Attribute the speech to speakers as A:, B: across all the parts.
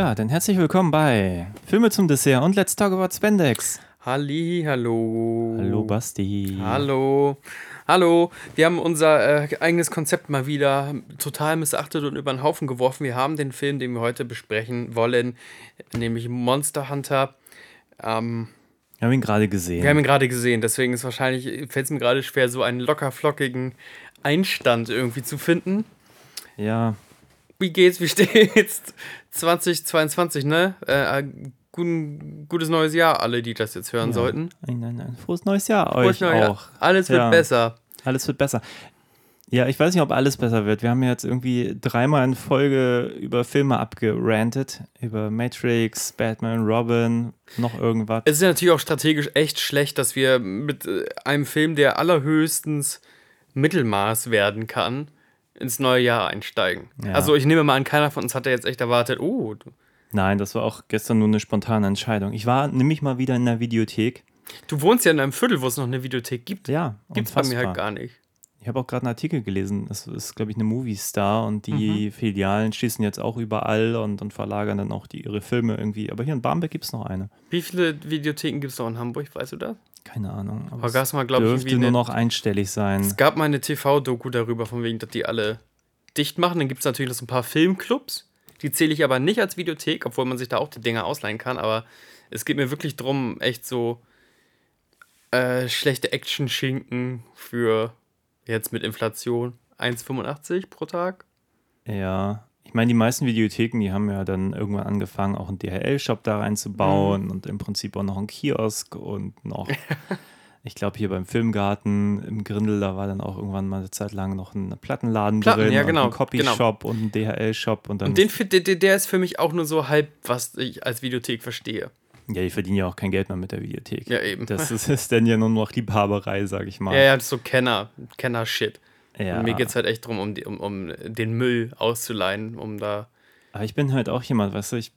A: Ja, dann herzlich willkommen bei Filme zum Dessert und Let's Talk About Spendex.
B: Halli, hallo.
A: Hallo Basti.
B: Hallo. Hallo. Wir haben unser äh, eigenes Konzept mal wieder total missachtet und über den Haufen geworfen. Wir haben den Film, den wir heute besprechen wollen, nämlich Monster Hunter. Ähm,
A: Wir haben ihn gerade gesehen.
B: wir haben ihn gerade gesehen, deswegen ist wahrscheinlich, fällt es mir gerade schwer, so einen locker flockigen Einstand irgendwie zu finden.
A: ja,
B: Wie geht's? Wie steht's? 2022, ne? Äh, guten, gutes neues Jahr, alle, die das jetzt hören sollten.
A: ein, ein, ein frohes neues Jahr
B: Frohes
A: euch
B: neues Jahr.
A: auch.
B: Alles wird
A: Ja.
B: besser.
A: Alles wird besser. Ja, ich weiß nicht, ob alles besser wird. Wir haben jetzt irgendwie dreimal in Folge über Filme abgerantet. Über Matrix, Batman, Robin, noch irgendwas.
B: Es ist ja natürlich auch strategisch echt schlecht, dass wir mit äh, einem Film, der allerhöchstens Mittelmaß werden kann, ins neue Jahr einsteigen.
A: Ja.
B: Also ich nehme mal an, keiner von uns hat ja jetzt echt erwartet, oh, du-
A: Nein, das war auch gestern nur eine spontane Entscheidung. Ich war nämlich mal wieder in der Videothek.
B: du wohnst ja in einem Viertel, wo es noch eine Videothek gibt.
A: Ja,
B: Gibt's bei mir halt gar nicht.
A: Ich habe auch gerade einen Artikel gelesen. Es ist, glaube ich, eine Movie Star und die
B: Mhm.
A: Filialen schießen jetzt auch überall und, und verlagern dann auch die, ihre Filme irgendwie. Aber hier in Barmbek gibt es noch eine.
B: Wie viele Videotheken gibt es noch in Hamburg, weißt du das?
A: Keine Ahnung. Aber
B: Aber gab's mal, glaub ich,
A: dürfte nur
B: eine-
A: noch einstellig sein.
B: Es gab mal eine TV-Doku darüber, von wegen, dass die alle dicht machen. Dann gibt es natürlich noch so ein paar Filmclubs. Die zähle ich aber nicht als Videothek, obwohl man sich da auch die Dinger ausleihen kann. Aber es geht mir wirklich drum, echt so äh, schlechte Action-Schinken für jetzt mit Inflation 1,85 pro Tag.
A: Ja. Ich meine, die meisten Videotheken, die haben ja dann irgendwann angefangen, auch einen DHL-Shop da reinzubauen
B: Mhm.
A: und im Prinzip auch noch einen Kiosk und noch. Ich glaube, hier beim Filmgarten im Grindel, da war dann auch irgendwann mal eine Zeit lang noch ein Plattenladen
B: Platten,
A: drin
B: ja, genau,
A: ein Copy-Shop und ein DHL-Shop. Und dann
B: Und den, der ist für mich auch nur so halb, was ich als Videothek verstehe.
A: Ja, die verdienen ja auch kein Geld mehr mit der Videothek.
B: Ja, eben.
A: Das ist, ist dann ja nur noch Liebhaberei, sag ich mal.
B: Ja, ja, das ist so Kenner, Kenner-Shit.
A: Ja.
B: Und mir geht es halt echt darum, um, die- um, um den Müll auszuleihen, um da.
A: Aber ich bin halt auch jemand, weißt du, ich,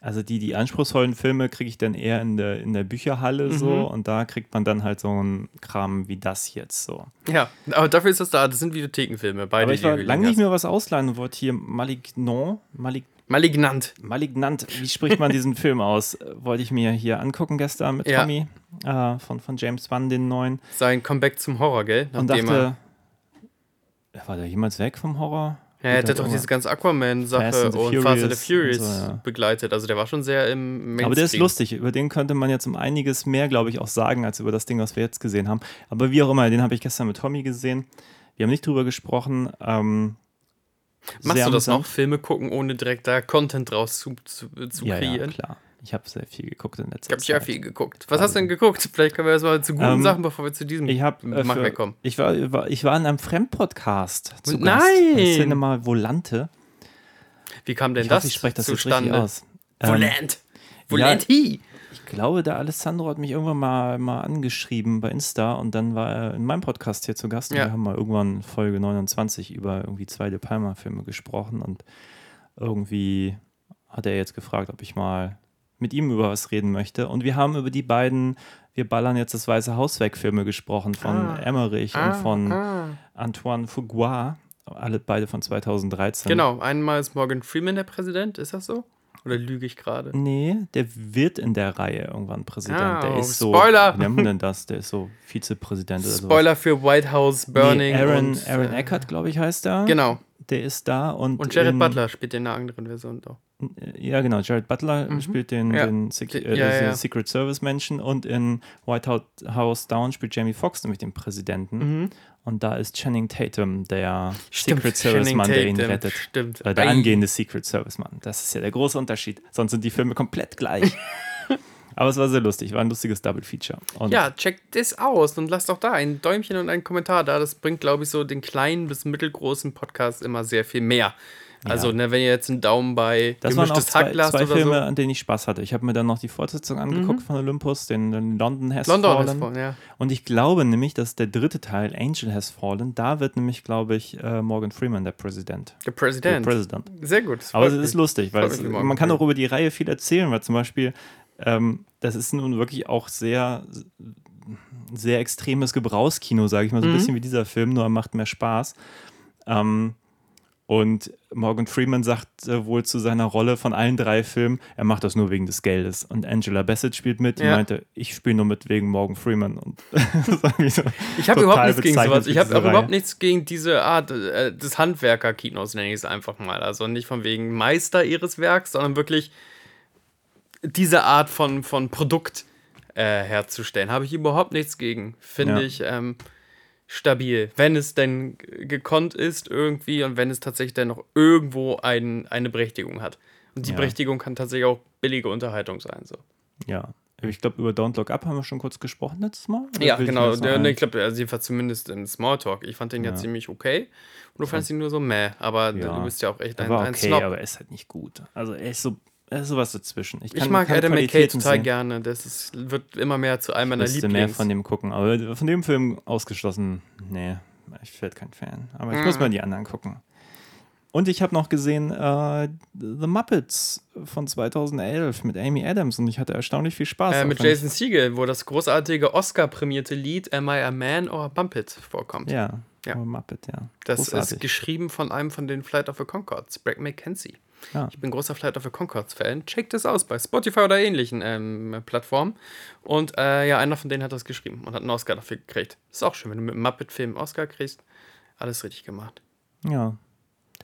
A: also die, die anspruchsvollen Filme kriege ich dann eher in der, in der Bücherhalle
B: Mhm.
A: so und da kriegt man dann halt so einen Kram wie das jetzt so.
B: Ja, aber dafür ist das da. Das sind Videothekenfilme. Beide,
A: Aber ich war lange nicht mehr was ausleihen und wollte hier Malignant, Malig.
B: Malignant.
A: Malignant, wie spricht man diesen Film aus? Äh, Wollte ich mir hier angucken gestern mit
B: Ja.
A: Tommy äh, von, von James Wan, den neuen.
B: Sein Comeback zum Horror, gell?
A: Und
B: Nachdem
A: dachte, war der jemals weg vom Horror?
B: er, ja, er hat doch diese ganze Aquaman-Sache und Fast and the
A: Furious
B: Furious
A: und so, ja.
B: begleitet. Also der war schon sehr im Mainstream.
A: Aber der ist lustig. Über den könnte man jetzt um einiges mehr, glaube ich, auch sagen, als über das Ding, was wir jetzt gesehen haben. Aber wie auch immer, den habe ich gestern mit Tommy gesehen. Wir haben nicht drüber gesprochen. Ähm,
B: Machst
A: sehr
B: du das noch? Filme gucken, ohne direkt da Content draus zu, zu, zu
A: Ja, ja,
B: kreieren?
A: klar. Ich habe sehr viel geguckt in letzter
B: ich habe
A: Zeit.
B: ja viel geguckt. Was hast du denn geguckt? Vielleicht können wir erstmal zu guten
A: Ähm,
B: Sachen, bevor wir zu diesem
A: Ich habe äh, für- ich war, war ich war in einem Fremdpodcast zu
B: Nein!
A: Gast. Bei Cinema Volante.
B: Wie kam denn
A: Ich
B: das
A: hoffe, ich spreche das jetzt
B: zustande?
A: richtig aus. Ähm,
B: Volant. Volant hi.
A: Ich glaube, der Alessandro hat mich irgendwann mal, mal angeschrieben bei Insta und dann war er in meinem Podcast hier zu Gast und
B: Ja.
A: wir haben mal irgendwann Folge 29 über irgendwie zwei De Palma-Filme gesprochen und irgendwie hat er jetzt gefragt, ob ich mal mit ihm über was reden möchte. Und wir haben über die beiden Wir ballern jetzt das Weiße Haus weg Filme gesprochen von
B: Ah.
A: Emmerich und von Antoine Fuqua, alle beide von 2013.
B: Genau, einmal ist Morgan Freeman der Präsident, ist das so? Oder lüge ich gerade?
A: Nee, der wird in der Reihe irgendwann Präsident.
B: Ah,
A: der
B: oh,
A: ist so.
B: Spoiler!
A: Wie nennt man denn das? Der ist so Vizepräsident oder so.
B: Spoiler für White House Burning.
A: Nee, Aaron,
B: und,
A: Aaron
B: äh,
A: Eckert, glaube ich, heißt er.
B: Genau.
A: Der ist da und.
B: Und Jared
A: in,
B: Butler spielt in einer anderen Version auch.
A: Ja, genau. Jared Butler spielt den,
B: Mhm. Ja.
A: den Sec äh,
B: ja,
A: den
B: ja.
A: Secret Service Menschen und in White House- House Down spielt Jamie Foxx nämlich den Präsidenten. Und da ist Channing Tatum der.
B: Stimmt,
A: Secret Service
B: Channing
A: Mann, der ihn rettet.
B: stimmt.
A: Oder der angehende Secret Service Mann. Das ist ja der große Unterschied. Sonst sind die Filme komplett gleich. Aber es war sehr lustig. War ein lustiges Double Feature. Und
B: Ja, checkt das aus und lasst auch da ein Däumchen und einen Kommentar da. Das bringt, glaube ich, so den kleinen bis mittelgroßen Podcast immer sehr viel mehr. Also, ne, wenn ihr jetzt einen Daumen bei
A: Das waren auch zwei, zwei Filme,
B: so.
A: an denen ich Spaß hatte. Ich habe mir dann noch die Fortsetzung angeguckt von Olympus, den, den London Has
B: London
A: Fallen.
B: ist voll, ja.
A: Und ich glaube nämlich, dass der dritte Teil, Angel Has Fallen, da wird nämlich, glaube ich, äh, Morgan Freeman der Präsident.
B: Der
A: Der
B: Präsident.
A: Präsident.
B: Sehr gut.
A: Aber es ist lustig, weil es, man kann auch über die Reihe viel erzählen, weil zum Beispiel, ähm, das ist nun wirklich auch sehr, sehr extremes Gebrauchskino, sage ich mal, so
B: Mhm.
A: ein bisschen wie dieser Film, nur er macht mehr Spaß. Ähm, und Morgan Freeman sagt äh, wohl zu seiner Rolle von allen drei Filmen, er macht das nur wegen des Geldes. Und Angela Bassett spielt mit, die
B: Ja.
A: meinte, ich spiele nur mit wegen Morgan Freeman. Und so
B: Ich habe überhaupt nichts gegen sowas. Ich habe überhaupt nichts gegen diese Art äh, des Handwerker-Kinos, nenne ich es einfach mal. Also nicht von wegen Meister ihres Werks, sondern wirklich diese Art von, von Produkt äh, herzustellen. Habe ich überhaupt nichts gegen. Finde
A: Ja.
B: ich ähm, stabil. Wenn es denn gekonnt ist irgendwie und wenn es tatsächlich dann noch irgendwo ein, eine Berechtigung hat. Und die
A: Ja.
B: Berechtigung kann tatsächlich auch billige Unterhaltung sein. So.
A: Ja. Ich glaube, über Don't Look Up haben wir schon kurz gesprochen letztes Mal.
B: Ja,
A: ich
B: genau.
A: ein-
B: ne, ich glaube, also jedenfalls zumindest im Smalltalk. Ich fand den ja,
A: Ja.
B: ziemlich okay. Und du fandest ihn nur so meh. Aber
A: Ja.
B: du bist ja auch echt ein, ein
A: okay,
B: Snob.
A: aber er ist halt nicht gut. Also er ist so, sowas dazwischen.
B: Ich
A: kann
B: mag
A: keine
B: Adam McKay total
A: sehen.
B: gerne. Das ist, wird immer mehr zu einem
A: Ich
B: meiner
A: müsste mehr
B: Lieblings.
A: von dem gucken. Aber von dem Film ausgeschlossen, nee, ich werde kein Fan. Aber ich
B: Mhm.
A: muss mal die anderen gucken. Und ich habe noch gesehen äh, The Muppets von 2011 mit Amy Adams und ich hatte erstaunlich viel Spaß.
B: äh, mit
A: ich-
B: Jason Segel, wo das großartige Oscar-prämierte Lied Am I a Man or a Bump It vorkommt.
A: Ja,
B: Ja.
A: Muppet, ja.
B: das
A: Großartig.
B: ist geschrieben von einem von den Flight of the Concords, Brad McKenzie.
A: Ja.
B: Ich bin großer Flight of the Concords-Fan. Checkt es aus bei Spotify oder ähnlichen ähm, Plattformen. Und äh, ja, einer von denen hat das geschrieben und hat einen Oscar dafür gekriegt. Ist auch schön, wenn du mit einem Muppet-Film einen Oscar kriegst. Alles richtig gemacht.
A: ja,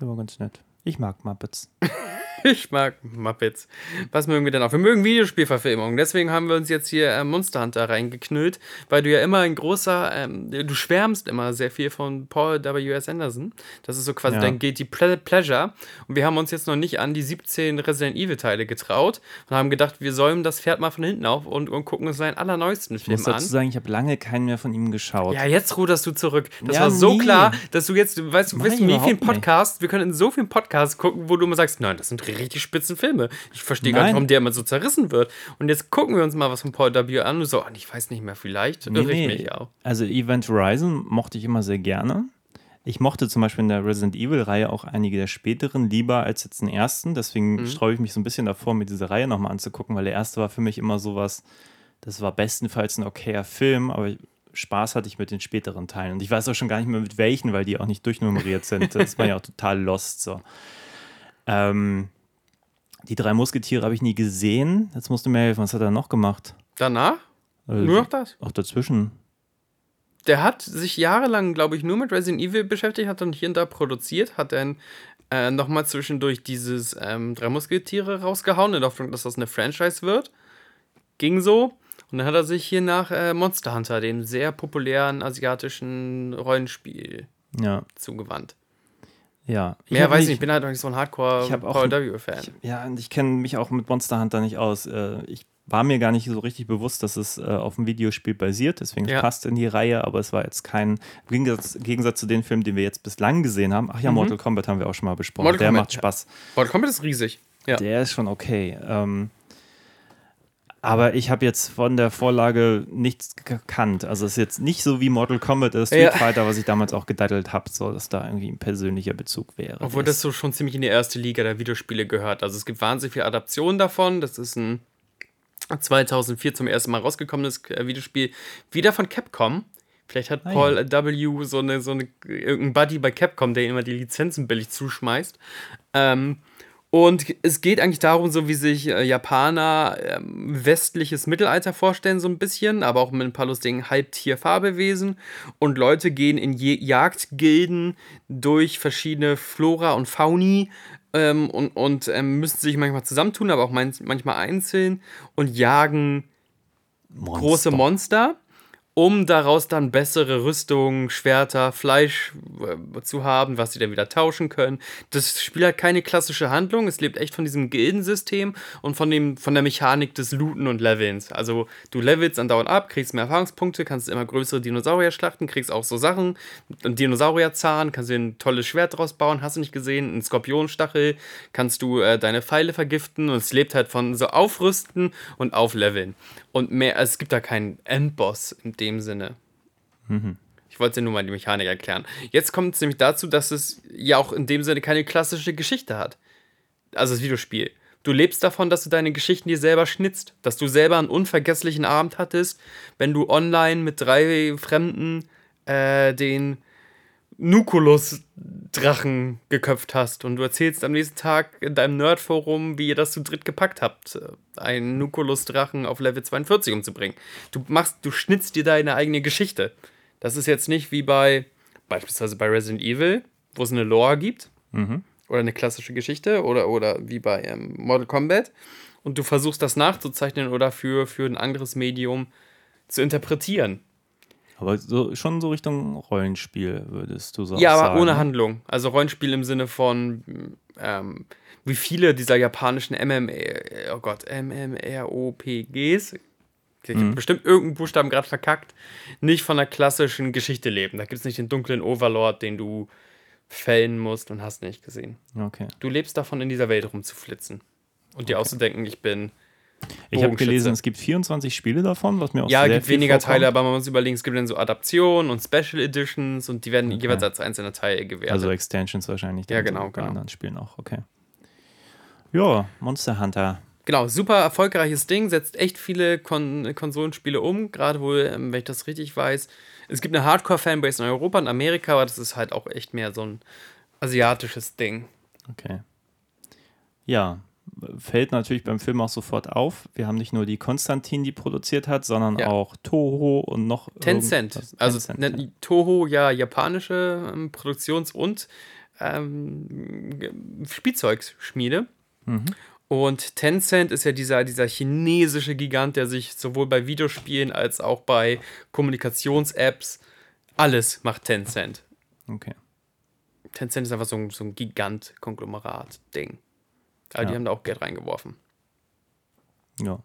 A: der war ganz nett. Ich mag Muppets.
B: Ich mag Muppets. Was mögen wir denn auch? Wir mögen Videospielverfilmungen. Deswegen haben wir uns jetzt hier äh, Monster Hunter reingeknüllt, weil du ja immer ein großer, ähm, du schwärmst immer sehr viel von Paul W.S. Anderson. Das ist so quasi
A: Ja.
B: dein Guilty Ple Pleasure. Und wir haben uns jetzt noch nicht an die 17 Resident Evil Teile getraut und haben gedacht, wir säumen das Pferd mal von hinten auf und, und gucken uns seinen allerneuesten
A: Ich
B: Film
A: muss dazu
B: an.
A: sagen, ich habe lange keinen mehr von ihm geschaut.
B: Ja, jetzt ruderst du zurück. Das
A: Ja,
B: war so
A: nie.
B: klar, dass du jetzt, weißt, du
A: ich
B: in wie vielen
A: nicht.
B: Podcasts, wir können in so vielen Podcasts gucken, wo du immer sagst, nein, das sind richtig spitzen Filme. Ich verstehe gar nicht, warum der immer so zerrissen wird. Und jetzt gucken wir uns mal was von Paul W. an und so, ah, ich weiß nicht mehr, vielleicht
A: Nee, nee.
B: mich auch.
A: Also Event Horizon mochte ich immer sehr gerne. Ich mochte zum Beispiel in der Resident Evil-Reihe auch einige der späteren lieber als jetzt den ersten. Deswegen
B: Mhm.
A: sträube ich mich so ein bisschen davor, mir diese Reihe nochmal anzugucken, weil der erste war für mich immer sowas, das war bestenfalls ein okayer Film, aber Spaß hatte ich mit den späteren Teilen. Und ich weiß auch schon gar nicht mehr mit welchen, weil die auch nicht durchnummeriert sind. Das man ja auch total lost so. Ähm, die drei Musketiere habe ich nie gesehen. Jetzt musst du mir helfen, was hat er noch gemacht?
B: Danach?
A: Also,
B: Nur noch das?
A: Auch dazwischen.
B: Der hat sich jahrelang, glaube ich, nur mit Resident Evil beschäftigt, hat dann hier und da produziert, hat dann äh, nochmal zwischendurch dieses ähm, drei Musketiere rausgehauen, in der Hoffnung, dass das eine Franchise wird. Ging so. Und dann hat er sich hier nach äh, Monster Hunter, dem sehr populären asiatischen Rollenspiel,
A: Ja,
B: zugewandt.
A: Ja.
B: Mehr weiß ich nicht, ich bin halt auch nicht so ein
A: Ich
B: Hardcore
A: hab auch-
B: Paul W-Fan.
A: Ich, ja, und ich kenne mich auch mit Monster Hunter nicht aus. Äh, ich war mir gar nicht so richtig bewusst, dass es äh, auf einem Videospiel basiert, deswegen
B: Ja.
A: passt in die Reihe, aber es war jetzt kein, im Gegensatz, im Gegensatz zu den Filmen, die wir jetzt bislang gesehen haben. Ach ja, Mortal Kombat haben wir auch schon mal besprochen.
B: Mhm. Mortal
A: Der
B: Kombat,
A: macht
B: ja.
A: Spaß.
B: Mortal Kombat ist riesig. Ja.
A: Der ist schon okay. Ähm, aber ich habe jetzt von der Vorlage nichts gekannt. Also es ist jetzt nicht so wie Mortal Kombat oder Street
B: Ja.
A: Fighter, was ich damals auch gedaddelt habe, so dass da irgendwie ein persönlicher Bezug wäre.
B: Obwohl das so schon ziemlich in die erste Liga der Videospiele gehört. Also es gibt wahnsinnig viele Adaptionen davon. Das ist ein 2004 zum ersten Mal rausgekommenes äh, Videospiel, wieder von Capcom. Vielleicht hat
A: Ah,
B: Paul W. so eine, so eine irgendein Buddy bei Capcom, der immer die Lizenzen billig zuschmeißt. Ähm, und es geht eigentlich darum, so wie sich äh, Japaner ähm, westliches Mittelalter vorstellen, so ein bisschen, aber auch mit ein paar lustigen Halbtier-Fabelwesen. Und Leute gehen in Je Jagdgilden durch verschiedene Flora und Fauni ähm, und, und ähm, müssen sich manchmal zusammentun, aber auch manchmal einzeln und jagen
A: Monster.
B: große Monster. Um daraus dann bessere Rüstungen, Schwerter, Fleisch äh, zu haben, was sie dann wieder tauschen können. Das Spiel hat keine klassische Handlung, es lebt echt von diesem Gildensystem und von, dem, von der Mechanik des Looten und Levelns. Also du levelst andauernd ab, kriegst mehr Erfahrungspunkte, kannst immer größere Dinosaurier schlachten, kriegst auch so Sachen, einen Dinosaurierzahn, kannst dir ein tolles Schwert draus bauen, hast du nicht gesehen, einen Skorpionstachel, kannst du äh, deine Pfeile vergiften und es lebt halt von so Aufrüsten und Aufleveln. Und mehr, also es gibt da keinen Endboss in dem Sinne. Ich wollte dir nur mal die Mechanik erklären. Jetzt kommt es nämlich dazu, dass es ja auch in dem Sinne keine klassische Geschichte hat. Also das Videospiel. Du lebst davon, dass du deine Geschichten dir selber schnitzt, dass du selber einen unvergesslichen Abend hattest, wenn du online mit drei Fremden äh, den Nukulus-Drachen geköpft hast und du erzählst am nächsten Tag in deinem Nerdforum, wie ihr das zu dritt gepackt habt, einen Nukulus-Drachen auf Level 42 umzubringen. Du machst, du schnitzt dir deine eigene Geschichte. Das ist jetzt nicht wie bei beispielsweise bei Resident Evil, wo es eine Lore gibt oder eine klassische Geschichte oder, oder wie bei ähm, Mortal Kombat und du versuchst das nachzuzeichnen oder für, für ein anderes Medium zu interpretieren.
A: Aber so, schon so Richtung Rollenspiel, würdest du so
B: Ja, aber
A: sagen.
B: ohne Handlung. Also Rollenspiel im Sinne von, ähm, wie viele dieser japanischen MM, oh Gott, MMROPGs, ich habe bestimmt irgendeinen Buchstaben gerade verkackt, nicht von der klassischen Geschichte leben. Da gibt es nicht den dunklen Overlord, den du fällen musst und hast nicht gesehen.
A: Okay.
B: Du lebst davon, in dieser Welt rumzuflitzen. Und dir auszudenken, ich bin.
A: Ich habe gelesen, es gibt 24 Spiele davon, was mir auch
B: Ja,
A: sehr
B: gibt weniger
A: vorkommt.
B: Teile, aber man muss überlegen, es gibt dann so Adaptionen und Special Editions und die werden jeweils als einzelne Teile gewertet.
A: Also Extensions wahrscheinlich.
B: Ja, genau,
A: so
B: genau.
A: anderen Spielen auch, okay. Ja, Monster Hunter.
B: Genau, super erfolgreiches Ding, setzt echt viele Kon Konsolenspiele um, gerade wohl, ähm, wenn ich das richtig weiß. Es gibt eine Hardcore-Fanbase in Europa und Amerika, aber das ist halt auch echt mehr so ein asiatisches Ding.
A: Okay. Ja, fällt natürlich beim Film auch sofort auf. Wir haben nicht nur die Konstantin, die produziert hat, sondern
B: Ja.
A: auch Toho und noch
B: Tencent. Also
A: Tencent,
B: nennt
A: ja.
B: Toho ja japanische ähm, Produktions- und ähm, Spielzeugschmiede.
A: Mhm.
B: Und Tencent ist ja dieser, dieser chinesische Gigant, der sich sowohl bei Videospielen als auch bei Kommunikations-Apps alles macht Tencent.
A: Okay.
B: Tencent ist einfach so ein, so ein Gigant-Konglomerat-Ding. Aber die
A: Ja.
B: haben da auch Geld reingeworfen.
A: Ja.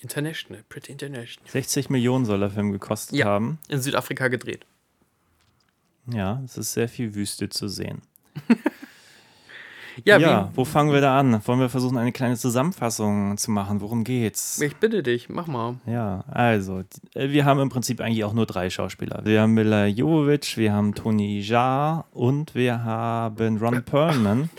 B: International, pretty international.
A: 60 Millionen soll der Film gekostet
B: Ja.
A: haben.
B: In Südafrika gedreht.
A: Ja, es ist sehr viel Wüste zu sehen.
B: Ja,
A: Ja, wo fangen wir da an? Wollen wir versuchen, eine kleine Zusammenfassung zu machen? Worum geht's?
B: ich bitte dich, mach mal.
A: Ja, also, die- äh, wir haben im Prinzip eigentlich auch nur drei Schauspieler. Wir haben Mila Jovovich, wir haben Tony Jaa und wir haben Ron Perlman,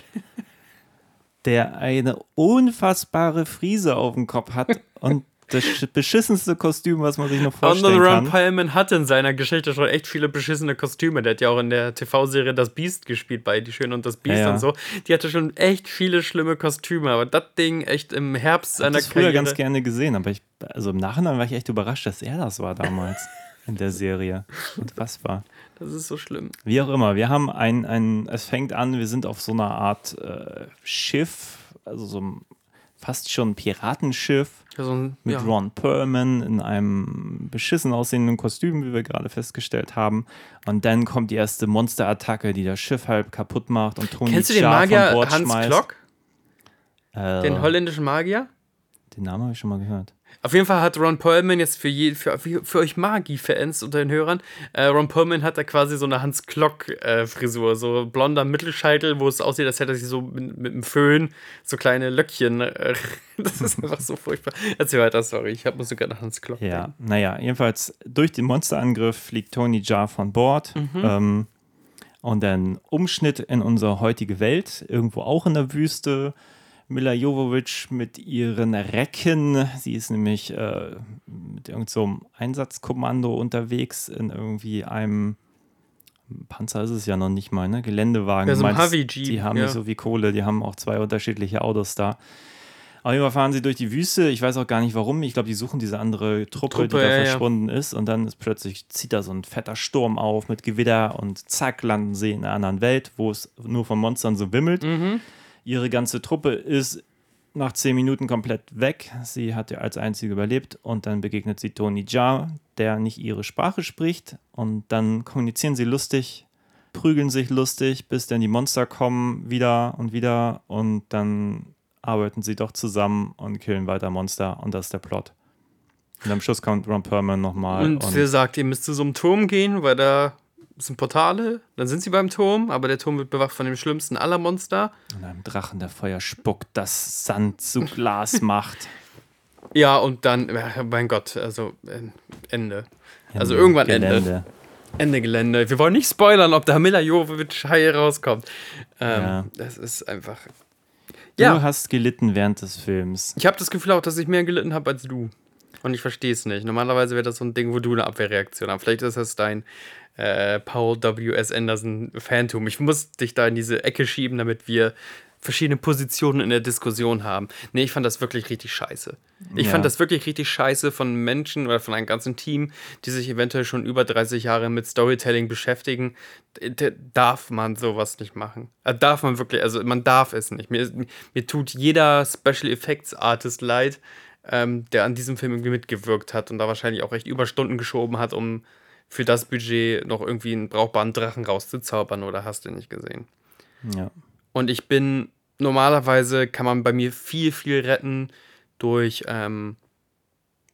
A: der eine unfassbare Frise auf dem Kopf hat und das sch- beschissenste Kostüm, was man sich
B: Und
A: vorstellen
B: Ron
A: kann.
B: Perlman hatte in seiner Geschichte schon echt viele beschissene Kostüme. Der hat ja auch in der TV-Serie Das Biest gespielt, bei Die Schöne und das Biest
A: Ja, ja.
B: und so. Die hatte schon echt viele schlimme Kostüme, aber das Ding echt im Herbst
A: Ich habe
B: seiner
A: das früher
B: Karriere.
A: ganz gerne gesehen, aber ich, also im Nachhinein war ich echt überrascht, dass er das war damals in der Serie. Unfassbar.
B: Das ist so schlimm.
A: Wie auch immer, wir haben ein, ein es fängt an, wir sind auf so einer Art äh, Schiff, also so ein fast schon Piratenschiff
B: Ja, so ein,
A: mit
B: ja.
A: Ron Perlman in einem beschissen aussehenden Kostüm, wie wir gerade festgestellt haben. Und dann kommt die erste Monsterattacke, die das Schiff halb kaputt macht und Tony
B: Kennst du den Magier Hans
A: schmeißt.
B: Klock?
A: Äh,
B: Den holländischen Magier?
A: den Namen habe ich schon mal gehört.
B: Auf jeden Fall hat Ron Perlman jetzt für, je, für, für, euch Magi-Fans unter den Hörern, äh, Ron Perlman hat da quasi so eine Hans Klock-Frisur, so blonder Mittelscheitel, wo es aussieht, als hätte er sich so mit, mit einem Föhn so kleine Löckchen. Äh, das ist einfach so furchtbar. Erzähl weiter, sorry, ich habe nur sogar nach Hans Klock.
A: Ja,
B: denken.
A: naja, jedenfalls durch den Monsterangriff fliegt Tony Jaa von Bord.
B: Mhm.
A: Ähm, und dann Umschnitt in unsere heutige Welt, irgendwo auch in der Wüste. Mila Jovovich mit ihren Recken. Sie ist nämlich äh, mit irgendeinem so Einsatzkommando unterwegs in irgendwie einem Panzer ist es ja noch nicht mal, ne? Geländewagen.
B: Ja, so
A: Du
B: ein
A: meinst, Die haben
B: ja.
A: nicht so wie Kohle, die haben auch zwei unterschiedliche Autos da. Auf jeden Fall fahren sie durch die Wüste. Ich weiß auch gar nicht warum. Ich glaube, die suchen diese andere Truppe,
B: Truppe,
A: die da
B: ja, ja.
A: verschwunden ist. Und dann ist plötzlich zieht da so ein fetter Sturm auf mit Gewitter und zack landen sie in einer anderen Welt, wo es nur von Monstern so wimmelt.
B: Mhm.
A: Ihre ganze Truppe ist nach zehn Minuten komplett weg. Sie hat ja als einzige überlebt und dann begegnet sie Tony Jaa, der nicht ihre Sprache spricht und dann kommunizieren sie lustig, prügeln sich lustig, bis dann die Monster kommen wieder und wieder und dann arbeiten sie doch zusammen und killen weiter Monster und das ist der Plot. Und am Schluss kommt Ron Perlman nochmal.
B: Und, der sagt, ihr müsst zu so einem Turm gehen, weil da sind Portale. Dann sind sie beim Turm, aber der Turm wird bewacht von dem schlimmsten aller Monster.
A: Und einem Drachen, der Feuer spuckt, das Sand zu Glas macht.
B: Ja, und dann, mein Gott, also äh, Ende. Also irgendwann Ende.
A: Gelände.
B: Ende Gelände. Wir wollen nicht spoilern, ob da Mila Jovovich Hai rauskommt. Ähm,
A: Ja.
B: Das ist einfach.
A: Du
B: Ja,
A: hast gelitten während des Films.
B: ich habe das Gefühl auch, dass ich mehr gelitten habe als du. Und ich verstehe es nicht. Normalerweise wäre das so ein Ding, wo du eine Abwehrreaktion hast. Vielleicht ist das dein äh, Paul W.S. Anderson Phantom. Ich muss dich da in diese Ecke schieben, damit wir verschiedene Positionen in der Diskussion haben. Nee, ich fand das wirklich richtig scheiße. Ich
A: Ja.
B: fand das wirklich richtig scheiße von Menschen oder von einem ganzen Team, die sich eventuell schon über 30 Jahre mit Storytelling beschäftigen. Darf man sowas nicht machen. Äh, darf man wirklich, also man darf es nicht. Mir, mir tut jeder Special Effects Artist leid, ähm, der an diesem Film irgendwie mitgewirkt hat und da wahrscheinlich auch echt Überstunden geschoben hat, um für das Budget noch irgendwie einen brauchbaren Drachen rauszuzaubern oder hast du nicht gesehen.
A: Ja.
B: Und ich bin, normalerweise kann man bei mir viel, viel retten durch, ähm,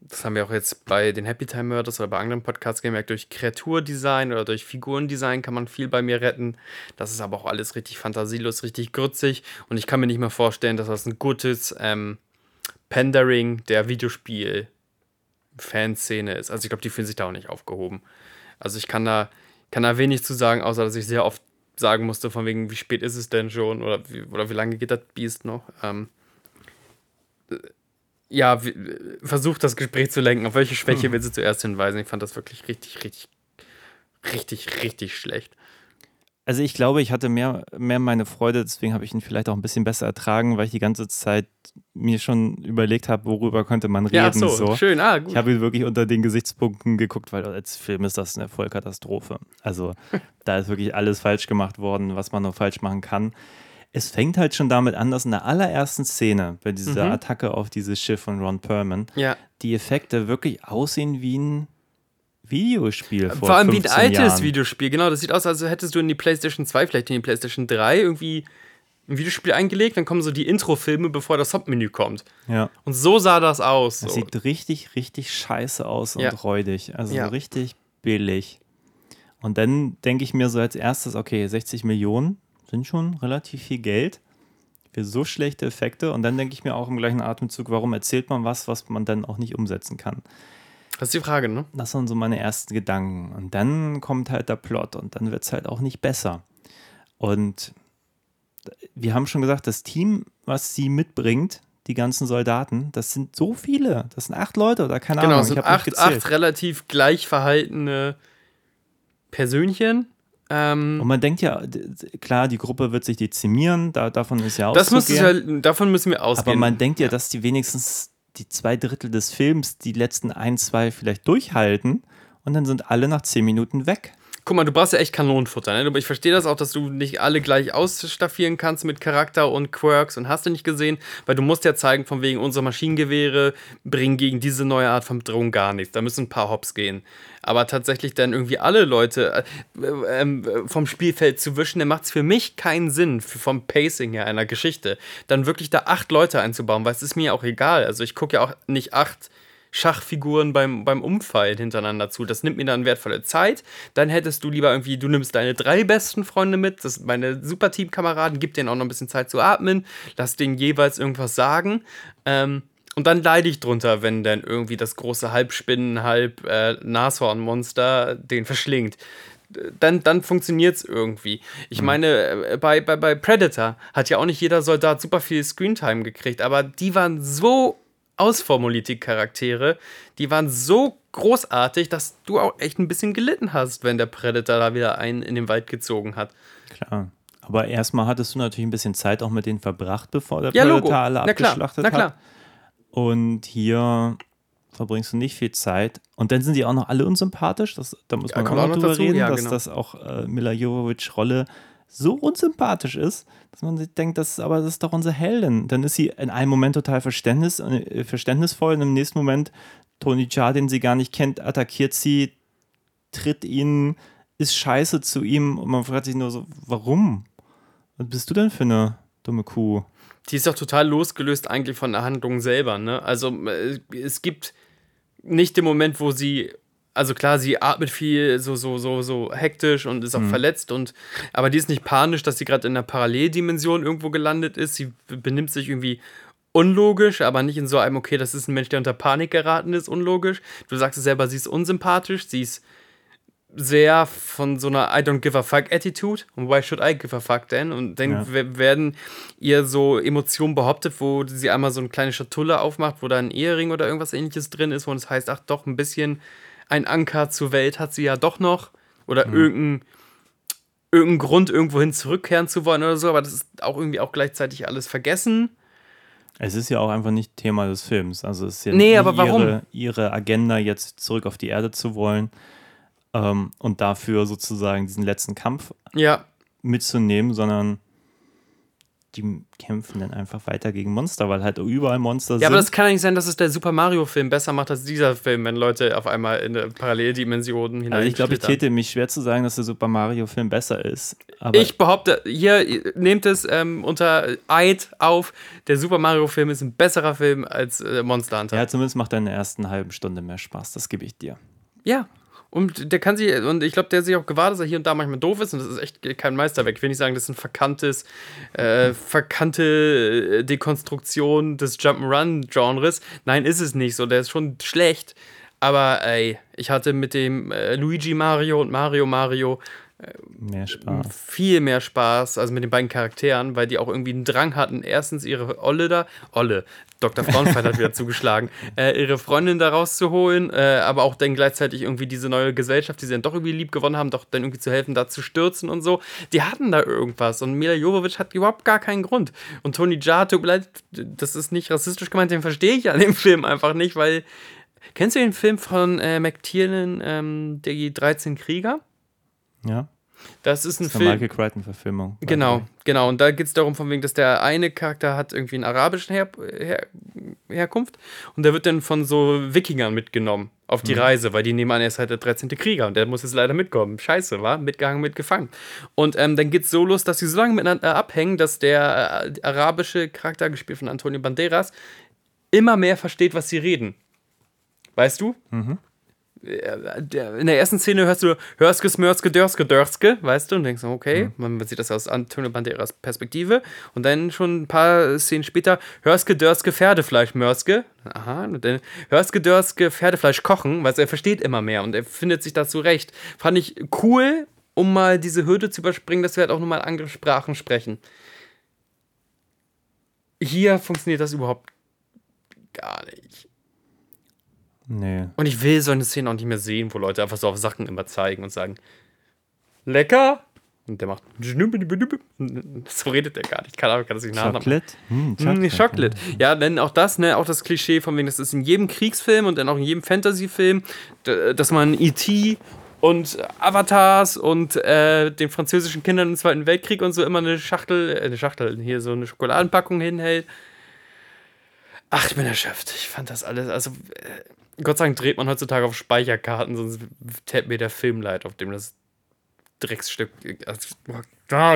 B: das haben wir auch jetzt bei den Happy Time Murders oder bei anderen Podcasts gemerkt, durch Kreaturdesign oder durch Figurendesign kann man viel bei mir retten. Das ist aber auch alles richtig fantasielos, richtig grützig und ich kann mir nicht mehr vorstellen, dass das ein gutes ähm, Pandering der Videospiel-Fanszene ist. Also ich glaube, die fühlen sich da auch nicht aufgehoben. Also ich kann da, kann da wenig zu sagen, außer dass ich sehr oft sagen musste, von wegen, wie spät ist es denn schon oder wie, oder wie lange geht das Biest noch? Ähm, äh, ja, versucht das Gespräch zu lenken. Auf welche Schwäche willst du zuerst hinweisen? Ich fand das wirklich richtig, richtig, richtig, richtig schlecht.
A: Also ich glaube, ich hatte mehr, mehr meine Freude, deswegen habe ich ihn vielleicht auch ein bisschen besser ertragen, weil ich die ganze Zeit mir schon überlegt habe, worüber könnte man reden.
B: Ja, so,
A: so.
B: schön. Ah, gut.
A: Ich habe wirklich unter den Gesichtspunkten geguckt, weil als Film ist das eine Vollkatastrophe. Also da ist wirklich alles falsch gemacht worden, was man nur falsch machen kann. Es fängt halt schon damit an, dass in der allerersten Szene, bei dieser
B: Mhm.
A: Attacke auf dieses Schiff von Ron Perlman,
B: ja.
A: die Effekte wirklich aussehen wie ein Videospiel vor
B: Vor allem wie ein
A: 15
B: altes
A: Jahren.
B: Videospiel. Genau, das sieht aus, als hättest du in die PlayStation 2, vielleicht in die PlayStation 3 irgendwie ein Videospiel eingelegt, dann kommen so die Intro-Filme, bevor das Hauptmenü kommt.
A: Ja.
B: Und so sah das aus.
A: Das
B: So.
A: sieht richtig, richtig scheiße aus
B: Ja.
A: und räudig. Also
B: Ja.
A: so richtig billig. Und dann denke ich mir so als erstes, okay, 60 Millionen sind schon relativ viel Geld für so schlechte Effekte. Und dann denke ich mir auch im gleichen Atemzug, warum erzählt man was, was man dann auch nicht umsetzen kann.
B: Das ist die Frage, ne?
A: Das waren so meine ersten Gedanken. Und dann kommt halt der Plot und dann wird es halt auch nicht besser. Und wir haben schon gesagt, das Team, was sie mitbringt, die ganzen Soldaten, das sind so viele. Das sind acht Leute oder keine
B: Genau,
A: Ahnung.
B: es sind acht, acht relativ gleich verhaltene Persönchen. Ähm,
A: Und man denkt ja, klar, die Gruppe wird sich dezimieren, da, davon ist ja
B: das muss ja, davon müssen wir ausgehen.
A: Aber man denkt ja, dass die wenigstens die zwei Drittel des Films die letzten ein, zwei vielleicht durchhalten und dann sind alle nach zehn Minuten weg.
B: Guck mal, du brauchst ja echt Kanonenfutter, ne? Aber ich verstehe das auch, dass du nicht alle gleich ausstaffieren kannst mit Charakter und Quirks und hast du nicht gesehen, weil du musst ja zeigen, von wegen unsere Maschinengewehre bringen gegen diese neue Art von Bedrohung gar nichts. Da müssen ein paar Hops gehen. Aber tatsächlich dann irgendwie alle Leute äh, ähm, vom Spielfeld zu wischen, der macht es für mich keinen Sinn, vom Pacing her einer Geschichte. Dann wirklich da acht Leute einzubauen, weil es ist mir auch egal. Also ich gucke ja auch nicht acht Schachfiguren beim, beim Umfallen hintereinander zu. Das nimmt mir dann wertvolle Zeit. Dann hättest du lieber irgendwie, du nimmst deine drei besten Freunde mit, das sind meine super Teamkameraden, gib denen auch noch ein bisschen Zeit zu atmen, lass denen jeweils irgendwas sagen. Ähm, und dann leide ich drunter, wenn dann irgendwie das große Halbspinnen, halb äh, Nashornmonster den verschlingt. Dann, dann funktioniert es irgendwie. Ich meine, äh, bei, bei, bei Predator hat ja auch nicht jeder Soldat super viel Screentime gekriegt, aber die waren so ausformuliert, die Charaktere. Die waren so großartig, dass du auch echt ein bisschen gelitten hast, wenn der Predator da wieder einen in den Wald gezogen hat.
A: Klar. Aber erstmal hattest du natürlich ein bisschen Zeit auch mit denen verbracht, bevor der
B: Ja,
A: Predator alle
B: Na klar,
A: abgeschlachtet
B: na klar.
A: hat. Und hier verbringst du nicht viel Zeit. Und dann sind die auch noch alle unsympathisch. Das, da muss
B: Ja,
A: man auch noch
B: auch noch
A: drüber
B: dazu,
A: reden,
B: ja,
A: dass
B: genau.
A: das auch äh, Mila Jovovich Rolle so unsympathisch ist, dass man sich denkt, das ist, aber das ist doch unsere Heldin. Dann ist sie in einem Moment total Verständnis, äh, verständnisvoll und im nächsten Moment Tony Jaa, den sie gar nicht kennt, attackiert sie, tritt ihn, ist scheiße zu ihm und man fragt sich nur so, warum? Was bist du denn für eine dumme Kuh?
B: Die ist doch total losgelöst eigentlich von der Handlung selber, ne? Also äh, es gibt nicht den Moment, wo sie also klar, sie atmet viel, so, so, so, so hektisch und ist auch verletzt und aber die ist nicht panisch, dass sie gerade in einer Paralleldimension irgendwo gelandet ist. Sie benimmt sich irgendwie unlogisch, aber nicht in so einem, okay, das ist ein Mensch, der unter Panik geraten ist, unlogisch. Du sagst es selber, sie ist unsympathisch, sie ist sehr von so einer I don't give a fuck Attitude und why should I give a fuck denn? Und dann
A: Ja.
B: we- werden ihr so Emotionen behauptet, wo sie einmal so eine kleine Schatulle aufmacht, wo da ein Ehering oder irgendwas ähnliches drin ist, wo es heißt, ach doch, ein bisschen ein Anker zur Welt hat sie ja doch noch. Oder irgendein, irgendein Grund, irgendwohin zurückkehren zu wollen oder so, aber das ist auch irgendwie auch gleichzeitig alles vergessen.
A: Es ist ja auch einfach nicht Thema des Films. Also es ist ja
B: Nee,
A: nicht
B: aber warum?
A: Ihre, ihre Agenda, jetzt zurück auf die Erde zu wollen ähm, und dafür sozusagen diesen letzten Kampf
B: Ja,
A: mitzunehmen, sondern die kämpfen dann einfach weiter gegen Monster, weil halt überall Monster
B: Ja,
A: sind.
B: aber das kann ja nicht sein, dass es der Super Mario-Film besser macht als dieser Film, wenn Leute auf einmal in Paralleldimensionen hinein.
A: also ich glaube, ich täte mich schwer zu sagen, dass der Super Mario Film besser ist.
B: Ich behaupte, hier ihr nehmt es ähm, unter Eid auf, der Super Mario-Film ist ein besserer Film als äh, Monster Hunter.
A: ja, zumindest macht er in der ersten halben Stunde mehr Spaß, das gebe ich dir.
B: Ja. Und der kann sich, und ich glaube, der hat sich auch gewahrt, dass er hier und da manchmal doof ist und das ist echt kein Meisterwerk. Ich will nicht sagen, das ist ein verkanntes, äh, verkannte äh, Dekonstruktion des Jump'n'Run-Genres. Nein, ist es nicht so. Der ist schon schlecht. Aber ey, ich hatte mit dem äh, Luigi Mario und Mario Mario
A: Mehr Spaß.
B: viel mehr Spaß, also mit den beiden Charakteren, weil die auch irgendwie einen Drang hatten, erstens ihre Olle da, Olle, Dr. Frauenfeind hat wieder zugeschlagen, äh, ihre Freundin da rauszuholen, äh, aber auch dann gleichzeitig irgendwie diese neue Gesellschaft, die sie dann doch irgendwie lieb gewonnen haben, doch dann irgendwie zu helfen, da zu stürzen und so. Die hatten da irgendwas und Mila Jovovich hat überhaupt gar keinen Grund. Und Tony Jaa, tut mir leid, das ist nicht rassistisch gemeint, den verstehe ich an dem Film einfach nicht, weil. Kennst du den Film von äh, McTiernan, ähm, die 13 Krieger?
A: Ja,
B: Das ist ein
A: das ist eine
B: Film.
A: Michael Crichton-Verfilmung.
B: Genau, genau. Und da geht es darum, von wegen, dass der eine Charakter hat irgendwie einen arabischen Her Her Herkunft und der wird dann von so Wikingern mitgenommen auf die Reise, weil die nehmen an, er ist halt der 13. Krieger und der muss jetzt leider mitkommen. Scheiße, war mitgegangen, mitgefangen. Und ähm, dann geht es so los, dass sie so lange miteinander abhängen, dass der äh, arabische Charakter, gespielt von Antonio Banderas, immer mehr versteht, was sie reden. Weißt du? Der- in der ersten Szene hörst du Hörske, Smörske, Dörske, Dörske, weißt du, und denkst okay, man sieht das aus Antonio Banderas Perspektive. Und dann schon ein paar Szenen später Hörske, Dörske, Pferdefleisch, Mörske. Aha, und dann Hörske, Dörske, Pferdefleisch kochen, weil er versteht immer mehr und er findet sich dazu recht. Fand ich cool, um mal diese Hürde zu überspringen, dass wir halt auch nochmal andere Sprachen sprechen. Hier funktioniert das überhaupt gar nicht.
A: Nee.
B: Und ich will so eine Szene auch nicht mehr sehen, wo Leute einfach so auf Sachen immer zeigen und sagen, lecker. Und der macht so redet der gar nicht. Keine Ahnung, kann das nicht nachmachen.
A: Chocolate? Hm,
B: Mm, Chocolate. Ja, denn auch das, ne, auch das Klischee von wegen, das ist in jedem Kriegsfilm und dann auch in jedem Fantasyfilm, dass man E.T. und Avatars und äh, den französischen Kindern im Zweiten Weltkrieg und so immer eine Schachtel, äh, eine Schachtel, hier so eine Schokoladenpackung hinhält. Ach, ich bin erschöpft. Ich fand das alles, also äh, Gott sei Dank dreht man heutzutage auf Speicherkarten, sonst täte mir der Film leid, auf dem das Drecksstück. Also,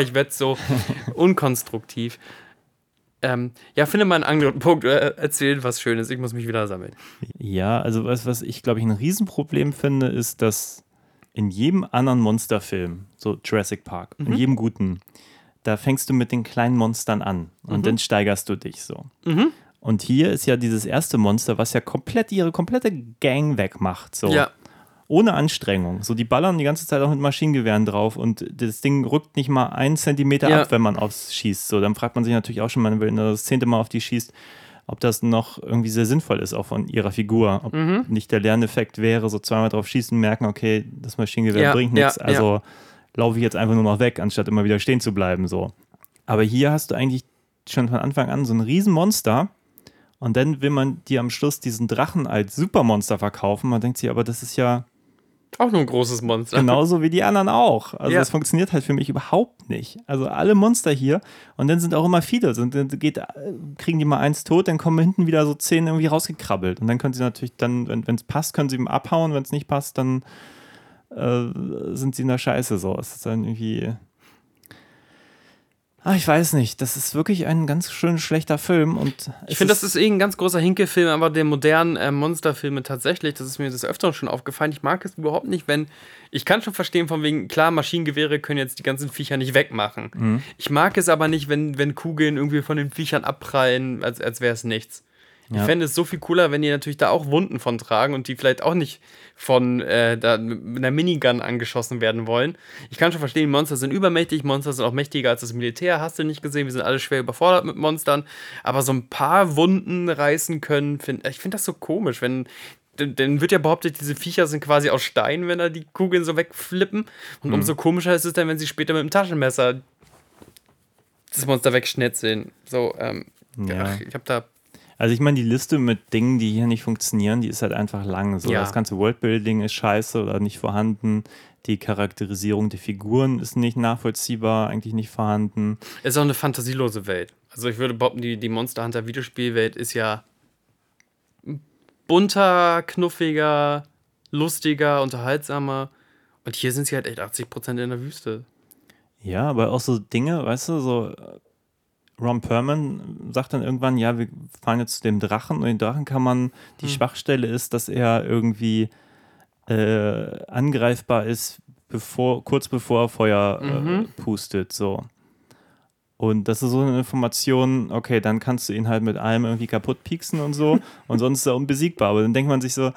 B: ich werde so unkonstruktiv. Ähm, ja, finde mal einen anderen Punkt. Äh, erzählen was Schönes. Ich muss mich wieder sammeln.
A: Ja, also was, was ich glaube ich ein Riesenproblem finde, ist, dass in jedem anderen Monsterfilm, so Jurassic Park, in jedem guten, da fängst du mit den kleinen Monstern an und dann steigerst du dich so. Und hier ist ja dieses erste Monster, was ja komplett ihre komplette Gang wegmacht. So.
B: Ja.
A: Ohne Anstrengung. So, die ballern die ganze Zeit auch mit Maschinengewehren drauf und das Ding rückt nicht mal einen Zentimeter
B: Ja.
A: ab, wenn man aufs schießt. So, dann fragt man sich natürlich auch schon mal, wenn man das zehnte Mal auf die schießt, ob das noch irgendwie sehr sinnvoll ist, auch von ihrer Figur. Ob
B: Mhm.
A: nicht der Lerneffekt wäre, so zweimal drauf schießen, merken, okay, das Maschinengewehr
B: Ja,
A: bringt
B: ja,
A: nichts, also laufe ich jetzt einfach nur noch weg, anstatt immer wieder stehen zu bleiben. So. Aber hier hast du eigentlich schon von Anfang an so ein Riesenmonster und dann will man dir am Schluss diesen Drachen als Supermonster verkaufen. Man denkt sich, aber das ist ja
B: Auch nur ein großes Monster.
A: Genauso wie die anderen auch. Also
B: Ja.
A: das funktioniert halt für mich überhaupt nicht. Also alle Monster hier und dann sind auch immer viele. Sind, dann geht, kriegen die mal eins tot, dann kommen hinten wieder so zehn irgendwie rausgekrabbelt. Und dann können sie natürlich dann, wenn es passt, können sie ihm abhauen. Wenn es nicht passt, dann äh, sind sie in der Scheiße so. Es ist dann irgendwie. Ah, ich weiß nicht. Das ist wirklich ein ganz schön schlechter Film. Und
B: Ich finde, das ist eh ein ganz großer Hinke-Film, aber der modernen äh, Monsterfilme tatsächlich, das ist mir des Öfteren schon aufgefallen. Ich mag es überhaupt nicht, wenn. Ich kann schon verstehen, von wegen, klar, Maschinengewehre können jetzt die ganzen Viecher nicht wegmachen.
A: Mhm.
B: Ich mag es aber nicht, wenn, wenn Kugeln irgendwie von den Viechern abprallen, als, als wäre es nichts. Ich
A: Ja.
B: fände es so viel cooler, wenn die natürlich da auch Wunden von tragen und die vielleicht auch nicht von äh, da, mit einer Minigun angeschossen werden wollen. Ich kann schon verstehen, Monster sind übermächtig, Monster sind auch mächtiger als das Militär, hast du nicht gesehen, wir sind alle schwer überfordert mit Monstern, aber so ein paar Wunden reißen können, find, ich finde das so komisch, wenn dann- wird ja behauptet, diese Viecher sind quasi aus Stein, wenn da die Kugeln so wegflippen. Und umso komischer ist es dann, wenn sie später mit dem Taschenmesser das Monster wegschnetzeln. So, ähm,
A: Ja.
B: ach, ich habe da
A: Also ich meine, die Liste mit Dingen, die hier nicht funktionieren, die ist halt einfach lang. So,
B: Ja.
A: Das ganze Worldbuilding ist scheiße oder nicht vorhanden. Die Charakterisierung der Figuren ist nicht nachvollziehbar, eigentlich nicht vorhanden.
B: Es ist auch eine fantasielose Welt. Also ich würde behaupten, die, die Monster Hunter Videospielwelt ist ja bunter, knuffiger, lustiger, unterhaltsamer. Und hier sind sie halt echt 80% in der Wüste.
A: Ja, aber auch so Dinge, weißt du, so Ron Perlman sagt dann irgendwann, ja, wir fahren jetzt zu dem Drachen und den Drachen kann man, die Schwachstelle ist, dass er irgendwie äh, angreifbar ist, bevor, kurz bevor er Feuer äh, pustet, so. Und das ist so eine Information, okay, dann kannst du ihn halt mit allem irgendwie kaputt pieksen und so und sonst ist er unbesiegbar. Aber dann denkt man sich so,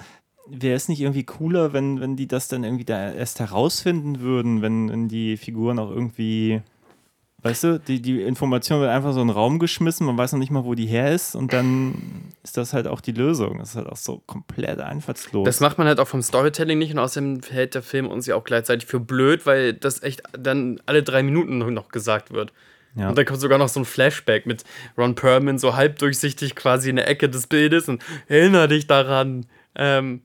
A: wäre es nicht irgendwie cooler, wenn, wenn die das dann irgendwie da erst herausfinden würden, wenn, wenn die Figuren auch irgendwie, weißt du, die, die Information wird einfach so in den Raum geschmissen, man weiß noch nicht mal, wo die her ist und dann ist das halt auch die Lösung. Das ist halt auch so komplett einfallslos.
B: Das macht man halt auch vom Storytelling nicht und außerdem hält der Film uns ja auch gleichzeitig für blöd, weil das echt dann alle drei Minuten noch- gesagt wird.
A: Ja.
B: Und dann kommt sogar noch so ein Flashback mit Ron Perlman so halbdurchsichtig quasi in der Ecke des Bildes und erinnere dich daran. Ähm,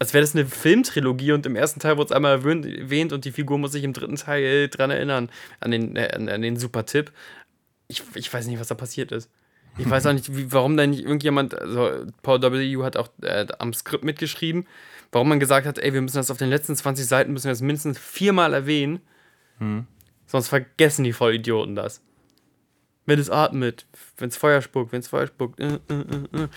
B: als wäre das eine Filmtrilogie und im ersten Teil wurde es einmal erwähnt, und die Figur muss sich im dritten Teil dran erinnern, an den, äh, an, den super Tipp. Ich, ich weiß nicht, was da passiert ist. Ich weiß auch nicht, wie, warum da nicht irgendjemand, also Paul W. hat auch äh, am Skript mitgeschrieben, warum man gesagt hat, ey, wir müssen das auf den letzten 20 Seiten, müssen wir das mindestens viermal erwähnen. Sonst vergessen die Vollidioten das. Wenn es atmet, wenn es Feuer spuckt, wenn es Feuer spuckt. Äh, äh,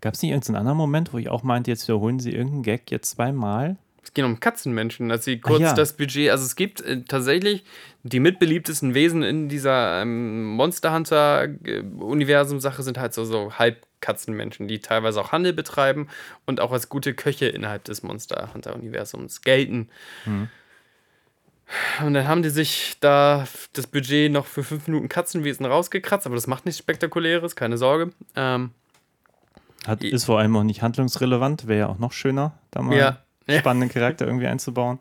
A: Gab es nicht irgendeinen anderen Moment, wo ich auch meinte, jetzt wiederholen sie irgendeinen Gag jetzt zweimal?
B: Es geht um Katzenmenschen, dass sie kurz
A: ja.
B: das Budget, also es gibt äh, tatsächlich die mitbeliebtesten Wesen in dieser ähm, Monster Hunter äh, Universum Sache sind halt so, so Halbkatzenmenschen, die teilweise auch Handel betreiben und auch als gute Köche innerhalb des Monster Hunter Universums gelten. Und dann haben die sich da das Budget noch für fünf Minuten Katzenwesen rausgekratzt, aber das macht nichts Spektakuläres, keine Sorge. Ähm,
A: Hat, ist vor allem auch nicht handlungsrelevant, wäre ja auch noch schöner, da mal
B: Ja.
A: einen spannenden Charakter irgendwie einzubauen.